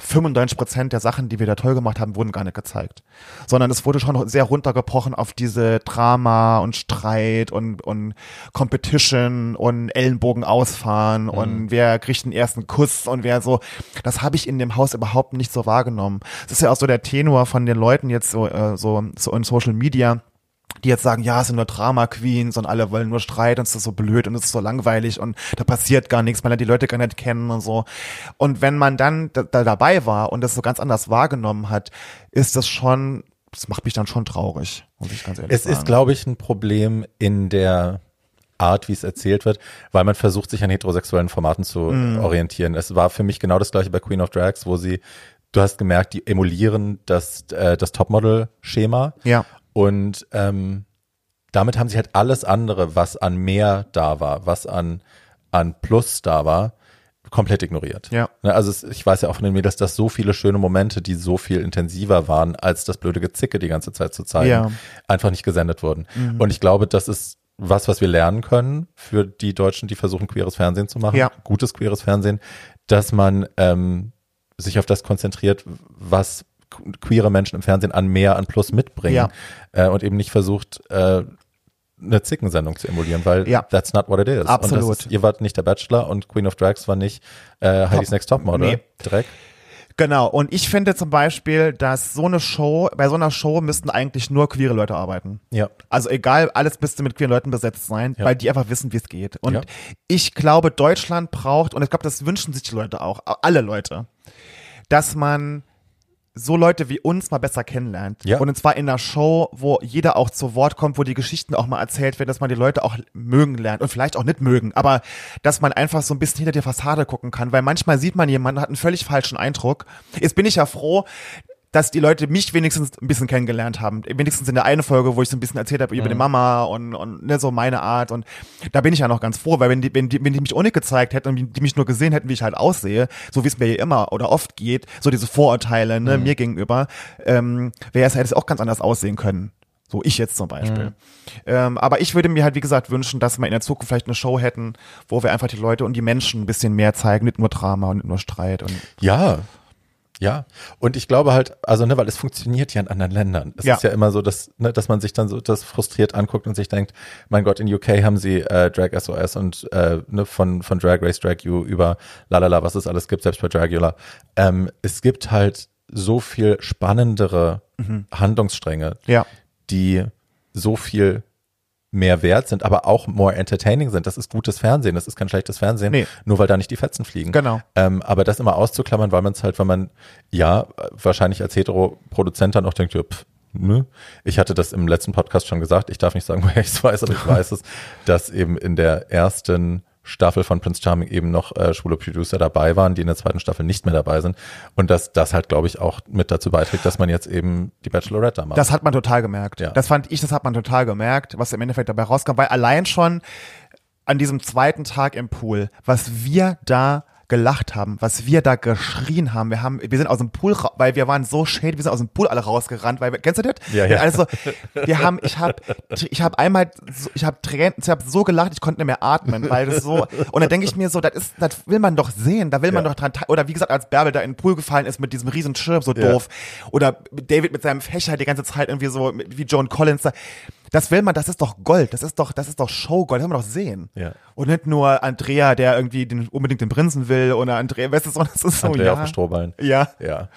95 Prozent der Sachen, die wir da toll gemacht haben, wurden gar nicht gezeigt. Sondern es wurde schon sehr runtergebrochen auf diese Drama und Streit und, und Competition und Ellenbogen ausfahren mhm. und wer kriegt den ersten Kuss und wer so. Das habe ich in dem Haus überhaupt nicht so wahrgenommen. Das ist ja auch so der Tenor von den Leuten jetzt so, äh, so, so in Social Media die jetzt sagen, ja, es sind nur Drama Queens und alle wollen nur Streit und es ist so blöd und es ist so langweilig und da passiert gar nichts, weil er die Leute gar nicht kennen und so. Und wenn man dann da, da dabei war und das so ganz anders wahrgenommen hat, ist das schon, das macht mich dann schon traurig, muss ich ganz ehrlich es sagen. Es ist, glaube ich, ein Problem in der Art, wie es erzählt wird, weil man versucht, sich an heterosexuellen Formaten zu mm. orientieren. Es war für mich genau das gleiche bei Queen of Drags, wo sie du hast gemerkt, die emulieren das, äh, das Topmodel-Schema. Ja. Und ähm, damit haben sie halt alles andere, was an mehr da war, was an, an Plus da war, komplett ignoriert. Ja. Ne, also es, ich weiß ja auch von den Mädels, dass so viele schöne Momente, die so viel intensiver waren, als das blöde Gezicke die ganze Zeit zu zeigen, ja. einfach nicht gesendet wurden. Mhm. Und ich glaube, das ist was, was wir lernen können für die Deutschen, die versuchen, queeres Fernsehen zu machen, ja. gutes queeres Fernsehen, dass man ähm, sich auf das konzentriert, was queere Menschen im Fernsehen an mehr, an Plus mitbringen ja. äh, und eben nicht versucht, äh, eine Zickensendung zu emulieren, weil ja. that's not what it is. Absolut. Ist, ihr wart nicht der Bachelor und Queen of Drags war nicht äh, Heidi's Next Topmodel. Nee. Dreck. Genau. Und ich finde zum Beispiel, dass so eine Show, bei so einer Show müssten eigentlich nur queere Leute arbeiten. Ja. Also egal, alles müsste mit queeren Leuten besetzt sein, ja. weil die einfach wissen, wie es geht. Und ja. ich glaube, Deutschland braucht, und ich glaube, das wünschen sich die Leute auch, alle Leute, dass man so Leute wie uns mal besser kennenlernt. Ja. Und zwar in einer Show, wo jeder auch zu Wort kommt, wo die Geschichten auch mal erzählt werden, dass man die Leute auch mögen lernt und vielleicht auch nicht mögen, aber dass man einfach so ein bisschen hinter die Fassade gucken kann, weil manchmal sieht man jemanden, hat einen völlig falschen Eindruck. Jetzt bin ich ja froh, dass die Leute mich wenigstens ein bisschen kennengelernt haben. Wenigstens in der einen Folge, wo ich so ein bisschen erzählt habe über mhm. die Mama und, und ne, so meine Art. Und da bin ich ja noch ganz froh, weil wenn die, wenn die, wenn die mich ohne gezeigt hätten und die mich nur gesehen hätten, wie ich halt aussehe, so wie es mir immer oder oft geht, so diese Vorurteile ne, mhm. mir gegenüber, ähm, wäre es hätte es auch ganz anders aussehen können. So ich jetzt zum Beispiel. Mhm. Ähm, aber ich würde mir halt, wie gesagt, wünschen, dass wir in der Zukunft vielleicht eine Show hätten, wo wir einfach die Leute und die Menschen ein bisschen mehr zeigen, nicht nur Drama und nicht nur Streit. Und ja, ja, und ich glaube halt, also ne, weil es funktioniert ja in anderen Ländern. Es ja. ist ja immer so, dass, ne, dass man sich dann so das frustriert anguckt und sich denkt, mein Gott, in UK haben sie äh, Drag SOS und äh, ne, von, von Drag Race, Drag You über lalala, was es alles gibt, selbst bei Dragula. Ähm, es gibt halt so viel spannendere mhm. Handlungsstränge, ja. die so viel mehr wert sind, aber auch more entertaining sind. Das ist gutes Fernsehen, das ist kein schlechtes Fernsehen, nee. nur weil da nicht die Fetzen fliegen. Genau. Ähm, aber das immer auszuklammern, weil man es halt, wenn man, ja, wahrscheinlich als Hetero-Produzent dann auch denkt, ja, pff, ne? Ich hatte das im letzten Podcast schon gesagt, ich darf nicht sagen, woher ich es weiß, aber ich weiß es, dass eben in der ersten Staffel von Prince Charming eben noch äh, schwule Producer dabei waren, die in der zweiten Staffel nicht mehr dabei sind. Und dass das halt, glaube ich, auch mit dazu beiträgt, dass man jetzt eben die Bachelorette da macht. Das hat man total gemerkt. Ja. Das fand ich, das hat man total gemerkt, was im Endeffekt dabei rauskam, weil allein schon an diesem zweiten Tag im Pool, was wir da gelacht haben, was wir da geschrien haben. Wir haben, wir sind aus dem Pool, weil wir waren so shady, wir sind aus dem Pool alle rausgerannt, weil wir, kennst du das? Ja, ja. Also, wir haben, ich habe, ich habe einmal, ich habe Tränen, ich habe so gelacht, ich konnte nicht mehr atmen, weil das so, und dann denke ich mir so, das ist, das will man doch sehen, da will man ja. doch dran, oder wie gesagt, als Bärbel da in den Pool gefallen ist mit diesem riesen Schirm, so Ja. doof, oder David mit seinem Fächer die ganze Zeit irgendwie so, wie Joan Collins da, das will man, das ist doch Gold, das ist doch, das ist doch Showgold, das will man doch sehen. Ja. Und nicht nur Andrea, der irgendwie den, unbedingt den Prinzen will oder Andrea, weißt du, so, das ist so, Andrea ja. auf dem Strohballen. Ja, Ja.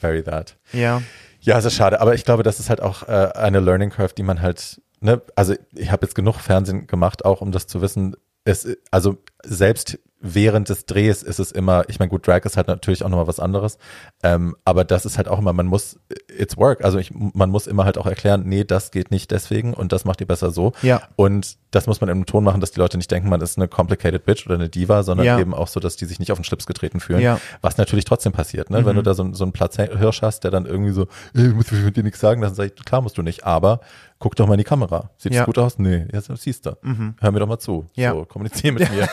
Very that. ja. Ja, es ist schade, aber ich glaube, das ist halt auch äh, eine Learning Curve, die man halt, ne, also ich habe jetzt genug Fernsehen gemacht, auch um das zu wissen. Es, also selbst während des Drehs ist es immer, ich meine, gut, Drag ist halt natürlich auch nochmal was anderes, ähm, aber das ist halt auch immer, man muss, it's work, also ich, man muss immer halt auch erklären, nee, das geht nicht deswegen und das macht ihr besser so. Ja. Und das muss man im Ton machen, dass die Leute nicht denken, man ist eine complicated Bitch oder eine Diva, sondern Ja. eben auch so, dass die sich nicht auf den Schlips getreten fühlen. Ja. Mhm. Was natürlich trotzdem passiert, ne? Wenn du da so, so einen Platzhirsch hast, der dann irgendwie so, ich muss mit dir nichts sagen, dann sag ich, klar musst du nicht, aber guck doch mal in die Kamera. Sieht Ja. gut aus? Nee, ja, das siehst du. Hör mir doch mal zu. Ja. So, kommunizier mit mir.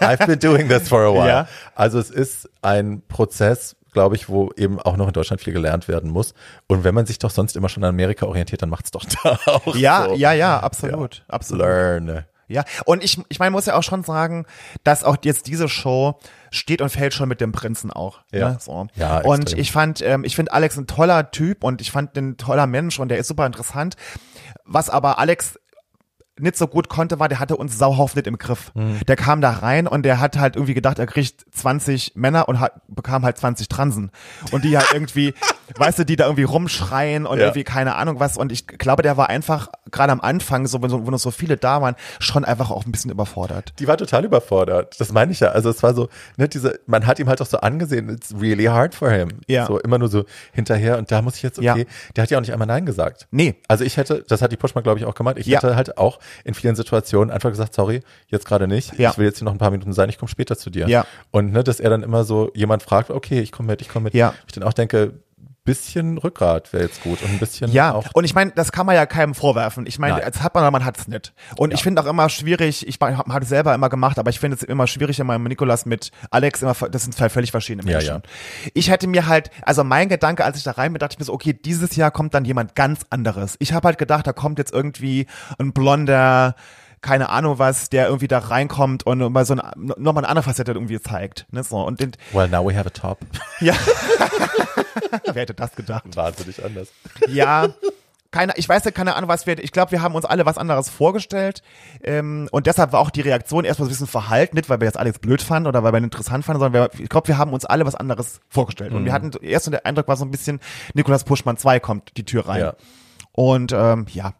I've been doing this for a while. Ja. Also es ist ein Prozess, glaube ich, wo eben auch noch in Deutschland viel gelernt werden muss. Und wenn man sich doch sonst immer schon an Amerika orientiert, dann macht's doch da auch Ja, so. ja, ja, absolut, absolut. Learn. Ja, und ich, ich meine, muss ja auch schon sagen, dass auch jetzt diese Show steht und fällt schon mit dem Prinzen auch. Ja. Ne? So. Ja, und extrem. ich fand, ähm, ich finde Alex ein toller Typ und ich fand den toller Mensch und der ist super interessant. Was aber Alex nicht so gut konnte, war, der hatte uns sauhauf nicht im Griff. Mhm. Der kam da rein und der hat halt irgendwie gedacht, er kriegt 20 Männer und hat, bekam halt 20 Transen. Und die halt irgendwie, weißt du, die da irgendwie rumschreien und Ja. irgendwie keine Ahnung was. Und ich glaube, der war einfach gerade am Anfang, so wenn, so, wenn noch so viele da waren, schon einfach auch ein bisschen überfordert. Die war total überfordert. Das meine ich ja. Also es war so, ne, diese, man hat ihm halt auch so angesehen, it's really hard for him. Ja. So immer nur so hinterher und da muss ich jetzt, okay, Ja. der hat ja auch nicht einmal Nein gesagt. Nee. Also ich hätte, das hat die Pushma, glaube ich, auch gemeint, ich Ja. hätte halt auch in vielen Situationen einfach gesagt, sorry, jetzt gerade nicht. Ja. Ich will jetzt hier noch ein paar Minuten sein, ich komme später zu dir. Ja. Und ne, dass er dann immer so jemand fragt, okay, ich komme mit, ich komme mit. Ja. Ich dann auch denke, bisschen Rückgrat wäre jetzt gut und ein bisschen Ja, auch. und ich meine, das kann man ja keinem vorwerfen. Ich meine, als hat man man hat es nicht. Und ich finde auch immer schwierig, ich habe es selber immer gemacht, aber ich finde es immer schwierig, immer mit Nikolas mit Alex immer, das sind zwei völlig verschiedene Ja, Menschen. Ich hätte mir halt, also mein Gedanke, als ich da rein bin, dachte ich mir so, okay, dieses Jahr kommt dann jemand ganz anderes. Ich habe halt gedacht, da kommt jetzt irgendwie ein blonder, keine Ahnung was, der irgendwie da reinkommt und mal so eine, nochmal eine andere Facette irgendwie zeigt. Ne, so. Und den, Well, now we have a top. ja. Wer hätte das gedacht? Wahnsinnig anders. Ja, keine, ich weiß ja keine Ahnung, was wir, ich glaube, wir haben uns alle was anderes vorgestellt ähm, und deshalb war auch die Reaktion erstmal so ein bisschen verhalten, nicht weil wir jetzt Alex blöd fanden oder weil wir ihn interessant fanden, sondern wir, ich glaube, wir haben uns alle was anderes vorgestellt und wir hatten erst der Eindruck war so ein bisschen, Nikolas Puschmann 2 kommt die Tür rein Ja. und ähm, ja,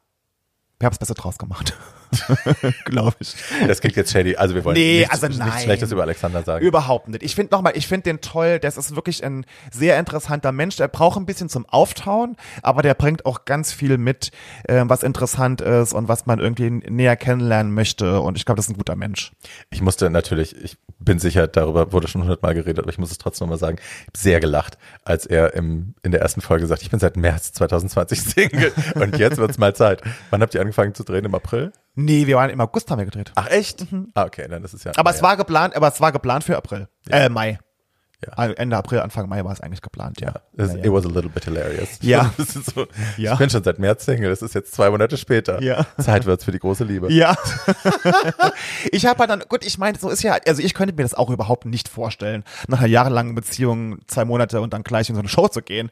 wir haben es besser draus gemacht, glaube ich. Das klingt jetzt shady. Also wir wollen Nee, nichts, also nichts nein. Schlechtes über Alexander sagen. Überhaupt nicht. Ich finde nochmal, ich finde den toll. Das ist wirklich ein sehr interessanter Mensch. Der braucht ein bisschen zum Auftauen, aber der bringt auch ganz viel mit, äh, was interessant ist und was man irgendwie näher kennenlernen möchte. Und ich glaube, das ist ein guter Mensch. Ich musste natürlich, ich bin sicher, darüber wurde schon hundertmal geredet, aber ich muss es trotzdem nochmal sagen, ich habe sehr gelacht, als er im, in der ersten Folge sagt, ich bin seit März 2020 Single und jetzt wird's mal Zeit. Wann habt ihr angefangen zu drehen? Im April? Nee, wir waren im August haben wir gedreht. Ach echt? Ah, okay, dann ist es ja. aber ja, es war geplant, aber es war geplant für April. Äh, Mai. Ja. Also Ende April, Anfang Mai war es eigentlich geplant, ja. Es, Ja, ja. It was a little bit hilarious. Ja. Das ist so, Ja. Ich bin schon seit März Single, das ist jetzt zwei Monate später. Ja. Zeit wird's für die große Liebe. Ja. ich habe halt dann, gut, ich meine, so ist ja, also ich könnte mir das auch überhaupt nicht vorstellen, nach einer jahrelangen Beziehung zwei Monate und dann gleich in so eine Show zu gehen.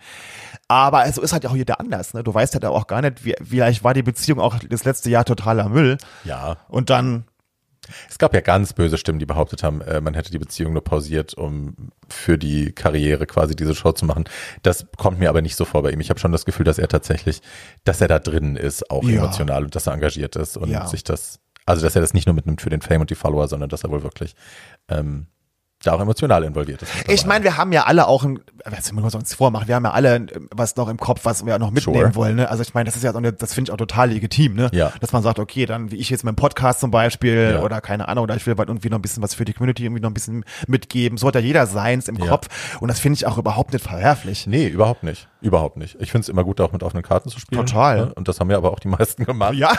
Aber so ist halt auch jeder anders, ne? Du weißt halt auch gar nicht, wie, vielleicht war die Beziehung auch das letzte Jahr totaler Müll. Ja. Und dann, Es gab ja ganz böse Stimmen, die behauptet haben, äh, man hätte die Beziehung nur pausiert, um für die Karriere quasi diese Show zu machen. Das kommt mir aber nicht so vor bei ihm. Ich habe schon das Gefühl, dass er tatsächlich, dass er da drin ist, auch Ja. emotional und dass er engagiert ist und Ja. sich das, also dass er das nicht nur mitnimmt für den Fame und die Follower, sondern dass er wohl wirklich ähm, da auch emotional involviert ist. ich meine, wir haben ja alle auch ein, was wir uns vormachen, wir haben ja alle was noch im Kopf, was wir noch mitnehmen Sure. wollen, ne? Also ich meine, das ist ja, das finde ich auch total legitim, ne? Ja. Dass man sagt, okay, dann wie ich jetzt mit dem Podcast zum Beispiel Ja. oder keine Ahnung, oder ich will irgendwie noch ein bisschen was für die Community irgendwie noch ein bisschen mitgeben. So hat ja jeder seins im Ja. Kopf und das finde ich auch überhaupt nicht verwerflich. Nee, überhaupt nicht. Überhaupt nicht. Ich finde es immer gut, auch mit offenen Karten zu spielen. Total. Ne? Und das haben ja aber auch die meisten gemacht. Ja.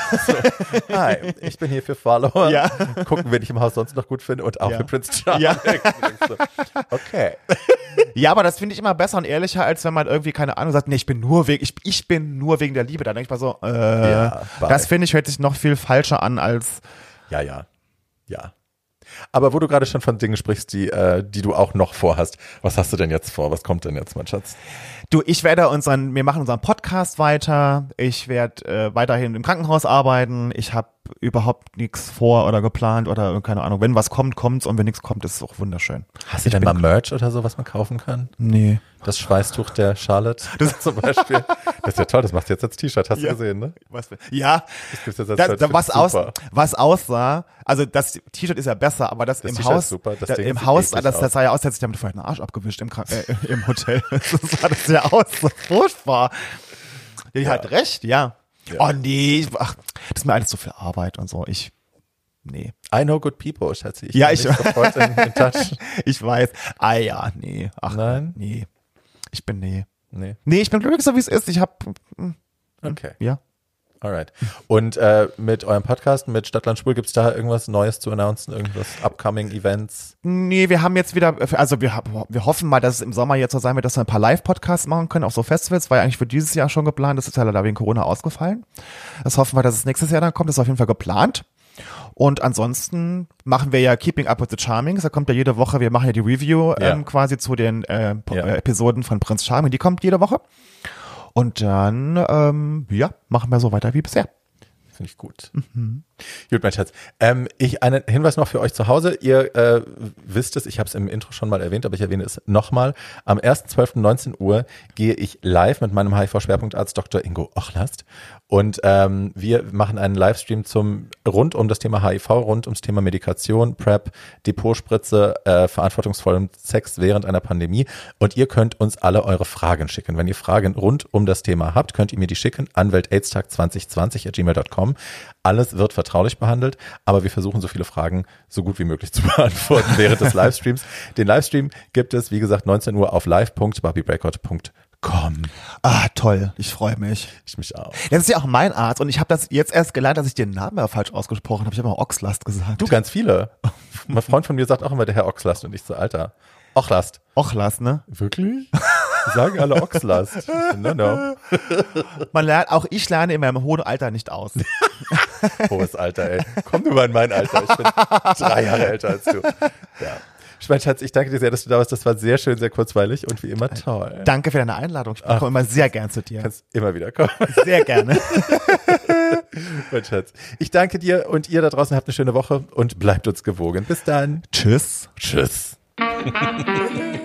Hi, ich bin hier für Follower. Ja. Gucken, wen ich im Haus sonst noch gut finde und auch Ja. für Prince Charming. Ja. So, okay. Ja, aber das finde ich immer besser und ehrlicher, als wenn man irgendwie, keine Ahnung, sagt, nee, ich bin nur wegen, ich, ich bin nur wegen der Liebe. Da denke ich mal so, äh, Ja, das finde ich hört sich noch viel falscher an als, Ja, ja. Ja. Aber wo du gerade schon von Dingen sprichst, die, äh, die du auch noch vorhast, was hast du denn jetzt vor? Was kommt denn jetzt, mein Schatz? Du, ich werde unseren, wir machen unseren Podcast weiter. Ich werde äh, weiterhin im Krankenhaus arbeiten. Ich habe überhaupt nichts vor oder geplant oder keine Ahnung. Wenn was kommt, kommt's und wenn nichts kommt, ist es auch wunderschön. Hast du denn mal Merch oder so, was man kaufen kann? Nee. Das Schweißtuch der Charlotte das zum Beispiel. Das ist ja toll, das machst du jetzt als T-Shirt, hast Ja. du gesehen, ne? Was, ja, Das gibt's jetzt als das, da, find was, ich aus, was aussah, also das T-Shirt ist ja besser, aber das, Das im Haus, super, das da, im Haus, das, das sah ja aus, als hätte sich damit vorher den Arsch abgewischt im, äh, im Hotel. so sah das ja aus, so furchtbar. Die hat recht, ja. Ja. Oh nee, ach, das ist mir alles so viel Arbeit und so. Ich, nee. I know good people, schätze ich. Ja, ich-. Ich weiß. Ah ja, nee. Ach, Nein? Nee. Ich bin nee. Nee, Nee, ich bin glücklich so wie es ist. Ich hab, okay. ja. Alright. Und äh, mit eurem Podcast, mit Stadtland Schwul, gibt's da irgendwas Neues zu announcen? Irgendwas upcoming Events? Nee, wir haben jetzt wieder, also wir, wir hoffen mal, dass es im Sommer jetzt so sein wird, dass wir ein paar Live-Podcasts machen können, auch so Festivals, war ja eigentlich für dieses Jahr schon geplant, das ist ja leider wegen Corona ausgefallen. Das hoffen wir, dass es nächstes Jahr dann kommt, das ist auf jeden Fall geplant. Und ansonsten machen wir ja Keeping Up with the Charmings, da kommt ja jede Woche, wir machen ja die Review Ja. ähm, quasi zu den äh, Ja. Episoden von Prinz Charming, die kommt jede Woche. Und dann, ähm, ja, machen wir so weiter wie bisher. Finde ich gut. Gut, mein Schatz. Ähm, ich einen Hinweis noch für euch zu Hause. Ihr äh, wisst es, ich habe es im Intro schon mal erwähnt, aber ich erwähne es nochmal. Am 1.12.19 Uhr gehe ich live mit meinem HIV-Schwerpunktarzt Dr. Ingo Ochlast und ähm, wir machen einen Livestream zum rund um das Thema HIV, rund ums Thema Medikation, PrEP, Depotspritze, äh, verantwortungsvollem Sex während einer Pandemie und ihr könnt uns alle eure Fragen schicken. Wenn ihr Fragen rund um das Thema habt, könnt ihr mir die schicken an weltaidstag2020 at gmail.com. Alles wird vertraulich behandelt, aber wir versuchen so viele Fragen so gut wie möglich zu beantworten während des Livestreams. Den Livestream gibt es, wie gesagt, 19 Uhr auf live.barbiebreakout.com. Ah, toll, ich freue mich. Ich mich auch. Das ist ja auch mein Arzt und ich habe das jetzt erst gelernt, dass ich den Namen ja falsch ausgesprochen habe. Ich habe immer Oxlast gesagt. Du, ganz viele. Mein Freund von mir sagt auch immer der Herr Oxlast und ich so, Alter. Ochlast. Ochlast, ne? Wirklich? Sagen alle Oxlast. Ich so, No, no. Man lernt, auch ich lerne in meinem hohen Alter nicht aus. Hohes Alter, ey. Komm du mal in mein Alter. Ich bin drei Jahre älter als du. Ja. Mein Schatz, ich danke dir sehr, dass du da warst. Das war sehr schön, sehr kurzweilig und wie immer toll. Danke für deine Einladung. Ich komme immer sehr gern zu dir. kannst immer wieder kommen. Sehr gerne. mein Schatz. Ich danke dir und ihr da draußen habt eine schöne Woche und bleibt uns gewogen. Bis dann. Tschüss. Tschüss.